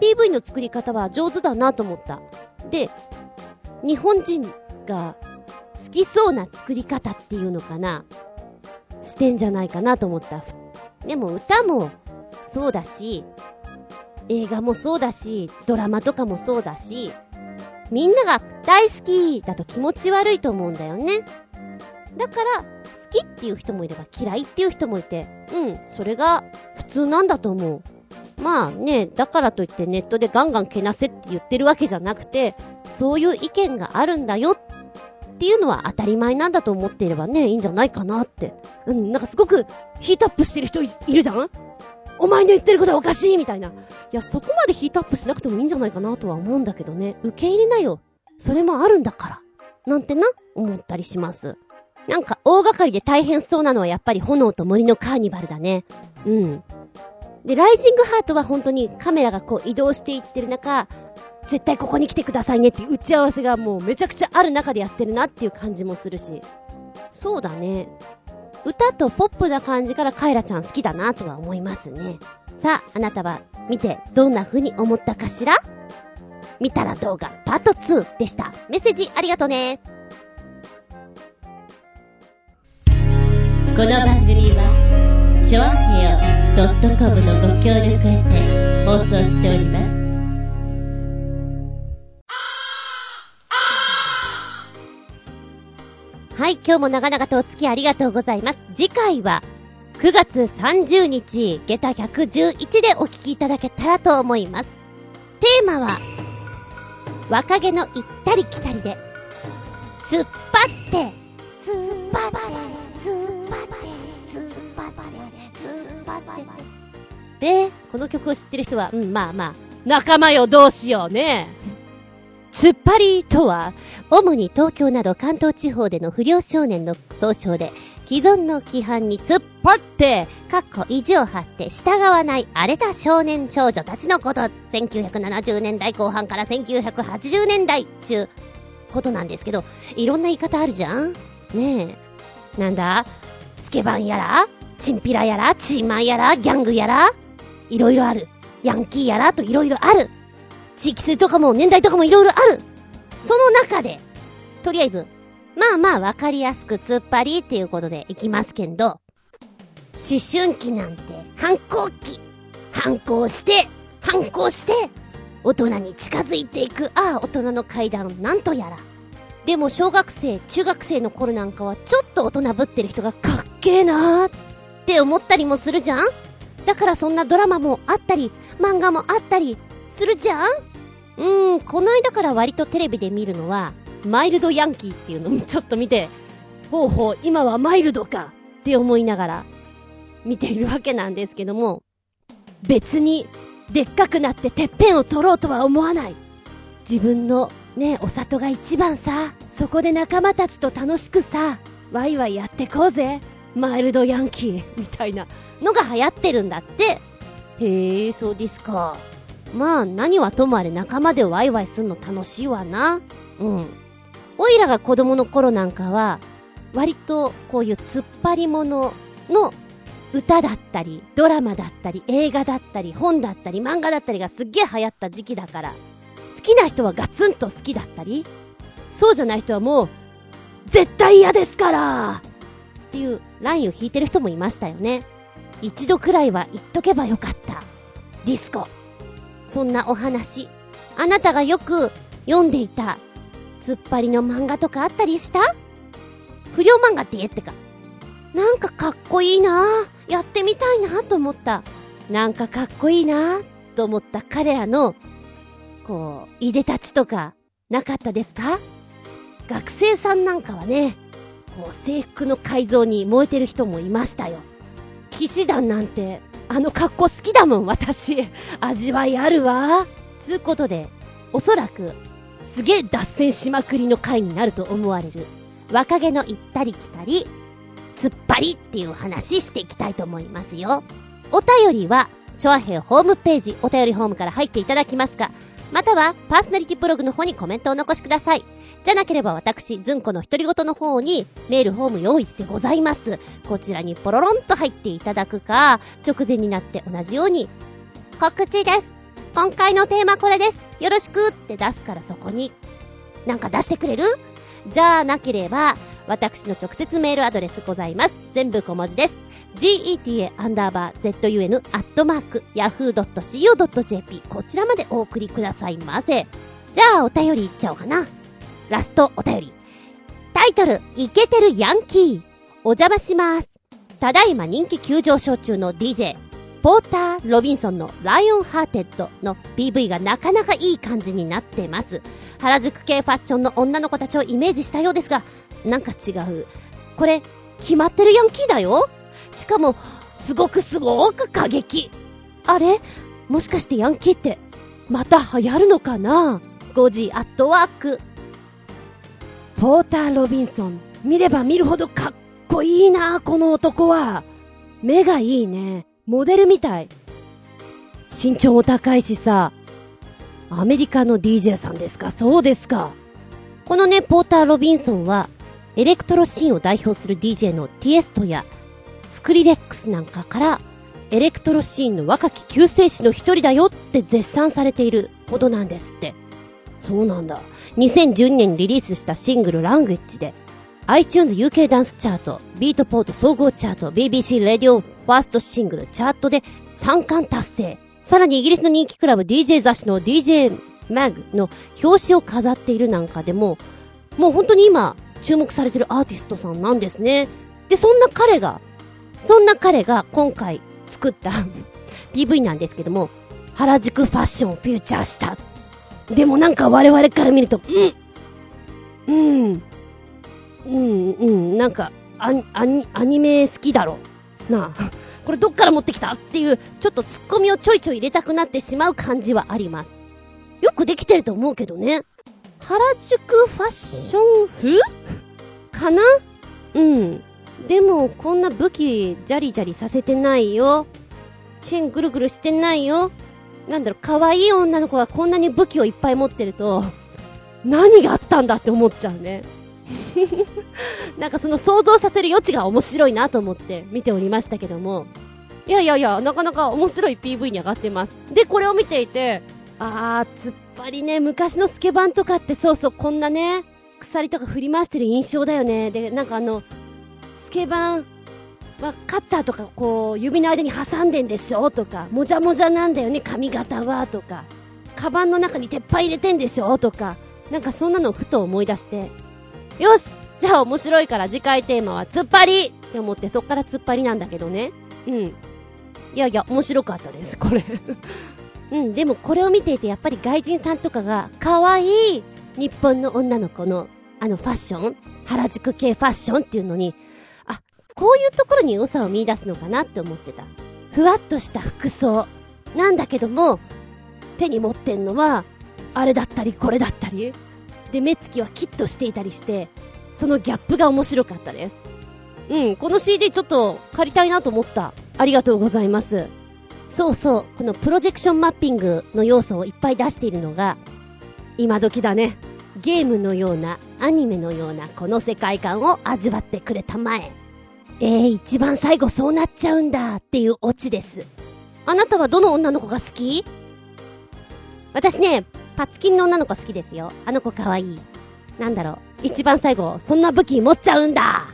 PV の作り方は上手だなと思った。で、日本人が好きそうな作り方っていうのかなしてんじゃないかなと思った。でも歌もそうだし、映画もそうだし、ドラマとかもそうだし、みんなが大好きだと気持ち悪いと思うんだよね。だから、好きっていう人もいれば嫌いっていう人もいて、うん、それが普通なんだと思う。まあね、だからといってネットでガンガンけなせって言ってるわけじゃなくて、そういう意見があるんだよっていうのは当たり前なんだと思っていればね、いいんじゃないかなって。うん、なんかすごくヒートアップしてる人いるじゃん？お前の言ってることはおかしいみたいな。いや、そこまでヒートアップしなくてもいいんじゃないかなとは思うんだけどね。受け入れなよ。それもあるんだから。なんてな、思ったりします。なんか大掛かりで大変そうなのはやっぱり炎と森のカーニバルだね。うん。で、ライジングハートは本当にカメラがこう移動していってる中、絶対ここに来てくださいねっていう打ち合わせがもうめちゃくちゃある中でやってるなっていう感じもするし。そうだね。歌とポップな感じからカエラちゃん好きだなとは思いますね。さあ、あなたは見てどんな風に思ったかしら？見たら動画パート2でした。メッセージありがとうね。この番組は、ちょあへよ .com のご協力へて放送しております。はい、今日も長々とお付き合いありがとうございます。次回は、9月30日、下駄111でお聞きいただけたらと思います。テーマは、若気の行ったり来たりで、突っ張って、突っ張って、突っ張って、突っ張って、突っ張って。で、この曲を知ってる人は、うん、まあまあ、仲間よ、どうしようね。突っ張りとは、主に東京など関東地方での不良少年の総称で、既存の規範に突っ張って、かっこ意地を張って従わない荒れた少年少女たちのこと。1970年代後半から1980年代中、ことなんですけど、いろんな言い方あるじゃん？ねえ。なんだ？スケバンやらチンピラやらチーマンやらギャングやらいろいろある。ヤンキーやらといろいろある。地域性とかも年代とかもいろいろある。その中で、とりあえず、まあまあわかりやすく突っ張りっていうことでいきますけど、思春期なんて反抗期。反抗して、反抗して、大人に近づいていく、ああ、大人の階段、なんとやら。でも小学生、中学生の頃なんかはちょっと大人ぶってる人がかっけえなーって思ったりもするじゃんだからそんなドラマもあったり、漫画もあったりするじゃん？うん、この間から割とテレビで見るのは、マイルドヤンキーっていうのをちょっと見て、ほうほう、今はマイルドかって思いながら見ているわけなんですけども、別にでっかくなっててっぺんを取ろうとは思わない。自分のね、お里が一番さ、そこで仲間たちと楽しくさ、ワイワイやってこうぜ。マイルドヤンキーみたいなのが流行ってるんだって。へえ、そうですか。まあ、何はともあれ仲間でワイワイすんの楽しいわな。うん。おいらが子供の頃なんかは、割とこういう突っ張り物の歌だったり、ドラマだったり、映画だったり、本だったり、漫画だったりがすっげえ流行った時期だから、好きな人はガツンと好きだったり、そうじゃない人はもう、絶対嫌ですからっていうラインを引いてる人もいましたよね。一度くらいは言っとけばよかった。ディスコ。そんなお話、あなたがよく読んでいた、突っ張りの漫画とかあったりした？不良漫画って言えってか。なんかかっこいいなやってみたいなと思った。なんかかっこいいなと思った彼らの、こう、いでたちとか、なかったですか？学生さんなんかはね、こう制服の改造に燃えてる人もいましたよ。騎士団なんてあの格好好きだもん、私。味わいあるわ。つうことで、おそらく、すげえ脱線しまくりの回になると思われる、若気の行ったり来たり、突っ張りっていう話していきたいと思いますよ。お便りは、チョアヘホームページ、お便りホームから入っていただきますか、または、パーソナリティブログの方にコメントをお残しください。じゃなければ私、ずんこの独り言の方にメールフォーム用意してございます。こちらにポロロンと入っていただくか、直前になって同じように、告知です。今回のテーマこれです。よろしくって出すからそこに、なんか出してくれる？じゃあなければ、私の直接メールアドレスございます。全部小文字です。geta アンダーバー zun アットマーク yahoo.co.jp こちらまでお送りくださいませ。じゃあお便りいっちゃおうかな。ラストお便り。タイトル、イケてるヤンキー。お邪魔します。ただいま人気急上昇中の DJ、ポーター・ロビンソンの Lionhearted の PV がなかなかいい感じになってます。原宿系ファッションの女の子たちをイメージしたようですが、なんか違う。これ、決まってるヤンキーだよしかも、すごくすごく過激。あれ？もしかしてヤンキーって、また流行るのかな ?5 時 at work。ポーター・ロビンソン。見れば見るほどかっこいいな、この男は。目がいいね。モデルみたい。身長も高いしさ。アメリカの DJ さんですか？そうですか。このね、ポーター・ロビンソンは、エレクトロシーンを代表する DJ のティエストや、スクリレックスなんかから、エレクトロシーンの若き救世主の一人だよって絶賛されているほどなんですって。そうなんだ。2012年にリリースしたシングルラングエッジで、iTunes UK ダンスチャート、ビートポート総合チャート、BBC レディオファーストシングルチャートで3冠達成。さらにイギリスの人気クラブ DJ 雑誌の DJ Mag の表紙を飾っているなんかでも、もう本当に今注目されてるアーティストさんなんですね。で、そんな彼が、そんな彼が今回作った PV なんですけども、原宿ファッションをフューチャーした。でもなんか我々から見ると、うん、うん、うん、うん、なんか、アニ、アニ、アニメ好きだろ。なあ。これどっから持ってきたっていう、ちょっとツッコミをちょいちょい入れたくなってしまう感じはあります。よくできてると思うけどね。原宿ファッション風？かな？うん。でも、こんな武器、ジャリジャリさせてないよ。チェーンぐるぐるしてないよ。なんだろう、可愛い女の子がこんなに武器をいっぱい持ってると、何があったんだって思っちゃうね。なんかその想像させる余地が面白いなと思って見ておりましたけども。いやいやいや、なかなか面白い PV に上がってます。で、これを見ていて、あー、突っ張りね、昔のスケバンとかってそうそう、こんなね、鎖とか振り回してる印象だよね。で、なんかあの、スケバンはカッターとかこう、指の間に挟んでんでしょ？とか、もじゃもじゃなんだよね、髪型は？とか、カバンの中に鉄板入れてんでしょ？とか、なんかそんなのをふと思い出して、よしじゃあ面白いから次回テーマは突っ張り!って思ってそっから突っ張りなんだけどね。うん。いやいや、面白かったです、これ。うん、でもこれを見ていてやっぱり外人さんとかが可愛い日本の女の子のあのファッション原宿系ファッションっていうのに、あ、こういうところに良さを見出すのかなって思ってた。ふわっとした服装。なんだけども、手に持ってんのは、あれだったりこれだったり。で、目つきはキッとしていたりして、そのギャップが面白かったです。うん、この CD ちょっと借りたいなと思った。ありがとうございます。そうそう、このプロジェクションマッピングの要素をいっぱい出しているのが、今時だね。ゲームのような、アニメのようなこの世界観を味わってくれたまえ。えー、一番最後そうなっちゃうんだっていうオチです。あなたはどの女の子が好き？私ね、パツキンの女の子好きですよ。あの子可愛い。なんだろう。一番最後、そんな武器持っちゃうんだ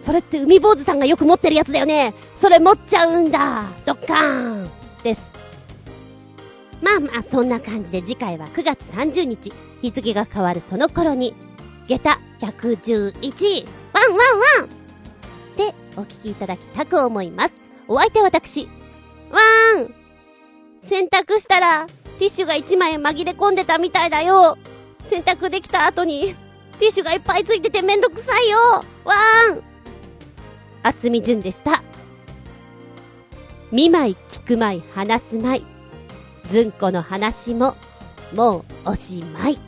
それって海坊主さんがよく持ってるやつだよねそれ持っちゃうんだドッカーンです。まあまあ、そんな感じで次回は9月30日、日付が変わるその頃に、下駄111、ワンワンワンでお聞きいただきたく思います。お相手は私、ワーン洗濯したら、ティッシュが1枚紛れ込んでたみたいだよ。洗濯できた後に、ティッシュがいっぱいついててめんどくさいよ。わーん。厚み純でした。見舞い聞く舞い話す舞い。ずんこの話も、もうおしまい。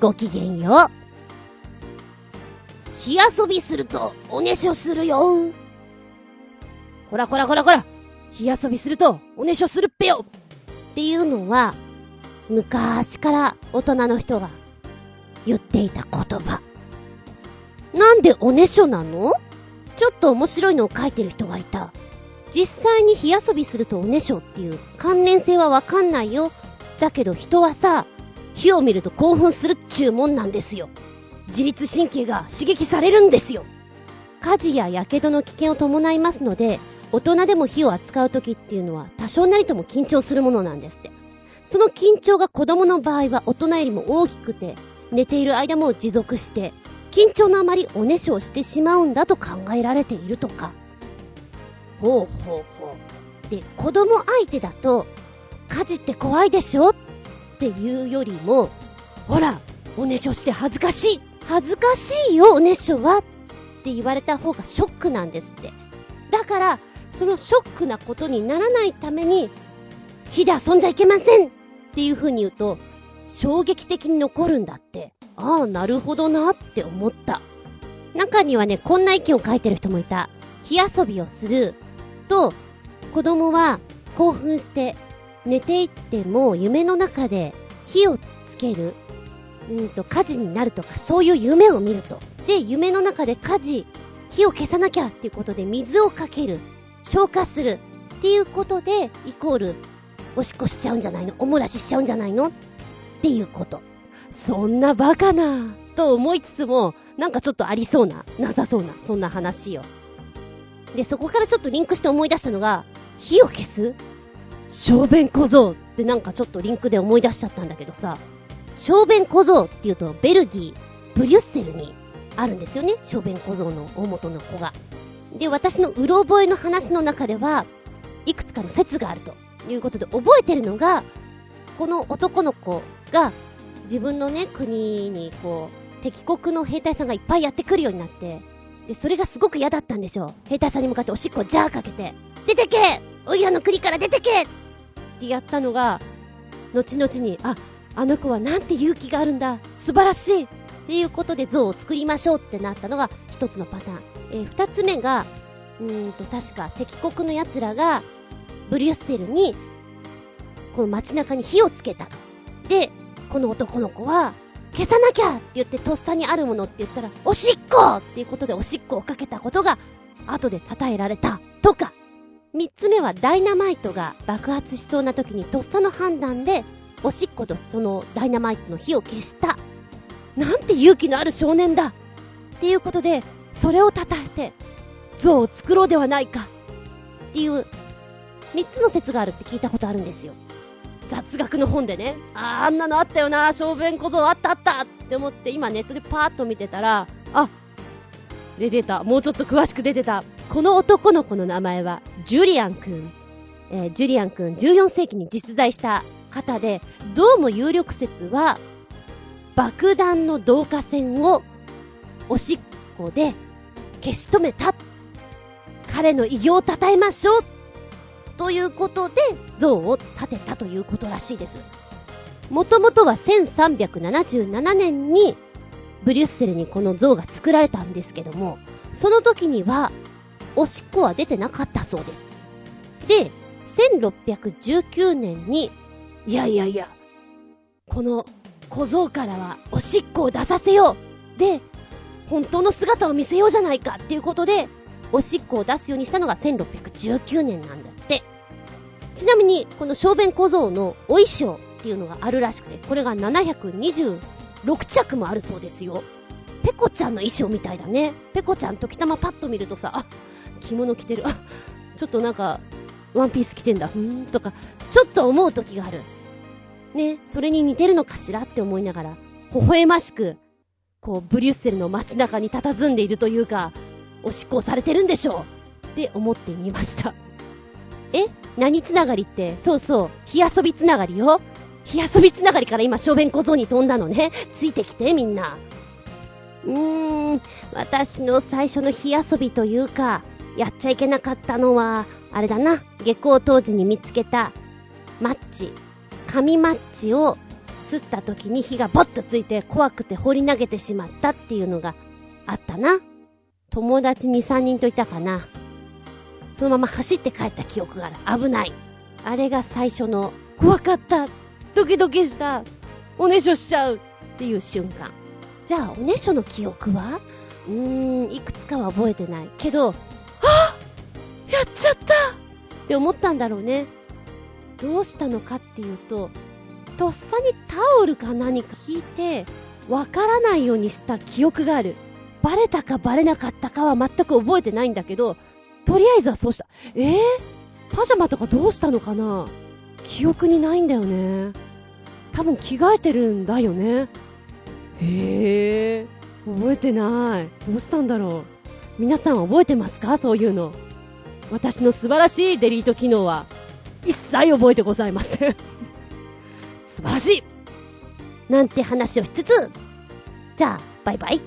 ごきげんよう。火遊びするとおねしょするよ。こらこらこらこら火遊びするとおねしょするっぺよっていうのは、昔から大人の人が言っていた言葉。なんでおねしょなの？ちょっと面白いのを書いてる人がいた。実際に火遊びするとおねしょっていう関連性はわかんないよ。だけど人はさ、火を見ると興奮するっちゅうもんなんですよ。自律神経が刺激されるんですよ。火事や火傷の危険を伴いますので、大人でも火を扱う時っていうのは多少なりとも緊張するものなんですって。その緊張が子供の場合は大人よりも大きくて、寝ている間も持続して、緊張のあまりおねしょをしてしまうんだと考えられているとか。ほうほうほう。で、子供相手だと、火事って怖いでしょっていうよりも、ほら、おねしょして恥ずかしい恥ずかしいよ、おねしょはって言われた方がショックなんですって。だから、そのショックなことにならないために、火で遊んじゃいけませんっていう風に言うと、衝撃的に残るんだって。ああ、なるほどなって思った。中にはね、こんな意見を書いてる人もいた。火遊びをすると、子供は興奮して寝ていっても夢の中で火をつける、うんと火事になるとかそういう夢を見ると。で、夢の中で火事、火を消さなきゃっていうことで水をかける、消火するっていうことで、イコール、おしっこしちゃうんじゃないの？おもらししちゃうんじゃないの？っていうこと。そんなバカな、と思いつつも、なんかちょっとありそうな、なさそうな、そんな話よ。で、そこからちょっとリンクして思い出したのが、火を消す？小便小僧ってなんかちょっとリンクで思い出しちゃったんだけどさ、小便小僧っていうとベルギー、ブリュッセルにあるんですよね。小便小僧の大元の子が。で、私のうろ覚えの話の中では、いくつかの説があるということで覚えてるのが、この男の子が自分のね、国にこう、敵国の兵隊さんがいっぱいやってくるようになって、で、それがすごく嫌だったんでしょう。兵隊さんに向かっておしっこジャーかけて、出てけおいらの国から出てけってやったのが、後々に、あ、あの子はなんて勇気があるんだ素晴らしいっていうことで像を作りましょうってなったのが一つのパターン。えー、二つ目が、うんと、確か敵国の奴らが、ブリュッセルに、この街中に火をつけたと。で、この男の子は、消さなきゃって言ってとっさにあるものって言ったら、おしっこっていうことでおしっこをかけたことが、後で称えられた。とか。三つ目はダイナマイトが爆発しそうな時にとっさの判断で、おしっことそのダイナマイトの火を消した。なんて勇気のある少年だっていうことで、それを称えて、像を作ろうではないかっていう、三つの説があるって聞いたことあるんですよ。雑学の本でね、ああ、んなのあったよな、小便小僧あったあったって思って今ネットでパーッと見てたら、あ、出てた。もうちょっと詳しく出てた。この男の子の名前は、ジュリアン君。えー、ジュリアン君、14世紀に実在した方で、どうも有力説は、爆弾の導火線を、おしっこで消し止めた。彼の偉業を称えましょうということで、像を建てたということらしいです。もともとは1377年に、ブリュッセルにこの像が作られたんですけども、その時には、おしっこは出てなかったそうです。で、1619年に、いやいやいや、この小僧からはおしっこを出させようで、本当の姿を見せようじゃないかっていうことで、おしっこを出すようにしたのが1619年なんだ。ちなみに、この小便小僧のお衣装っていうのがあるらしくて、これが726着もあるそうですよ。ペコちゃんの衣装みたいだね。ペコちゃん時たまパッと見るとさ、あ、着物着てる。あ、ちょっとなんか、ワンピース着てんだ。ふーんとか、ちょっと思う時がある。ね、それに似てるのかしらって思いながら、微笑ましく、こう、ブリュッセルの街中に佇んでいるというか、おしっこされてるんでしょうって思ってみました。え？何つながりって、そうそう、火遊びつながりよ。火遊びつながりから今、小便小僧に飛んだのね。ついてきて、みんな。うーん、私の最初の火遊びというか、やっちゃいけなかったのは、あれだな、下校当時に見つけた、マッチ。紙マッチを吸った時に火がボッとついて怖くて放り投げてしまったっていうのがあったな。友達2、3人といたかな。そのまま走って帰った記憶がある。危ない。あれが最初の怖かった。ドキドキした。おねしょしちゃうっていう瞬間。じゃあ、おねしょの記憶は？うーん、いくつかは覚えてない。けど、あやっちゃったって思ったんだろうね。どうしたのかっていうと、とっさにタオルか何か引いて、わからないようにした記憶がある。バレたかバレなかったかは全く覚えてないんだけど、とりあえずはそうした。えー、パジャマとかどうしたのかな？記憶にないんだよね。多分着替えてるんだよね。へえ、覚えてない。どうしたんだろう。皆さん覚えてますか？そういうの。私の素晴らしいデリート機能は、一切覚えてございません素晴らしいなんて話をしつつ、じゃあ、バイバイ。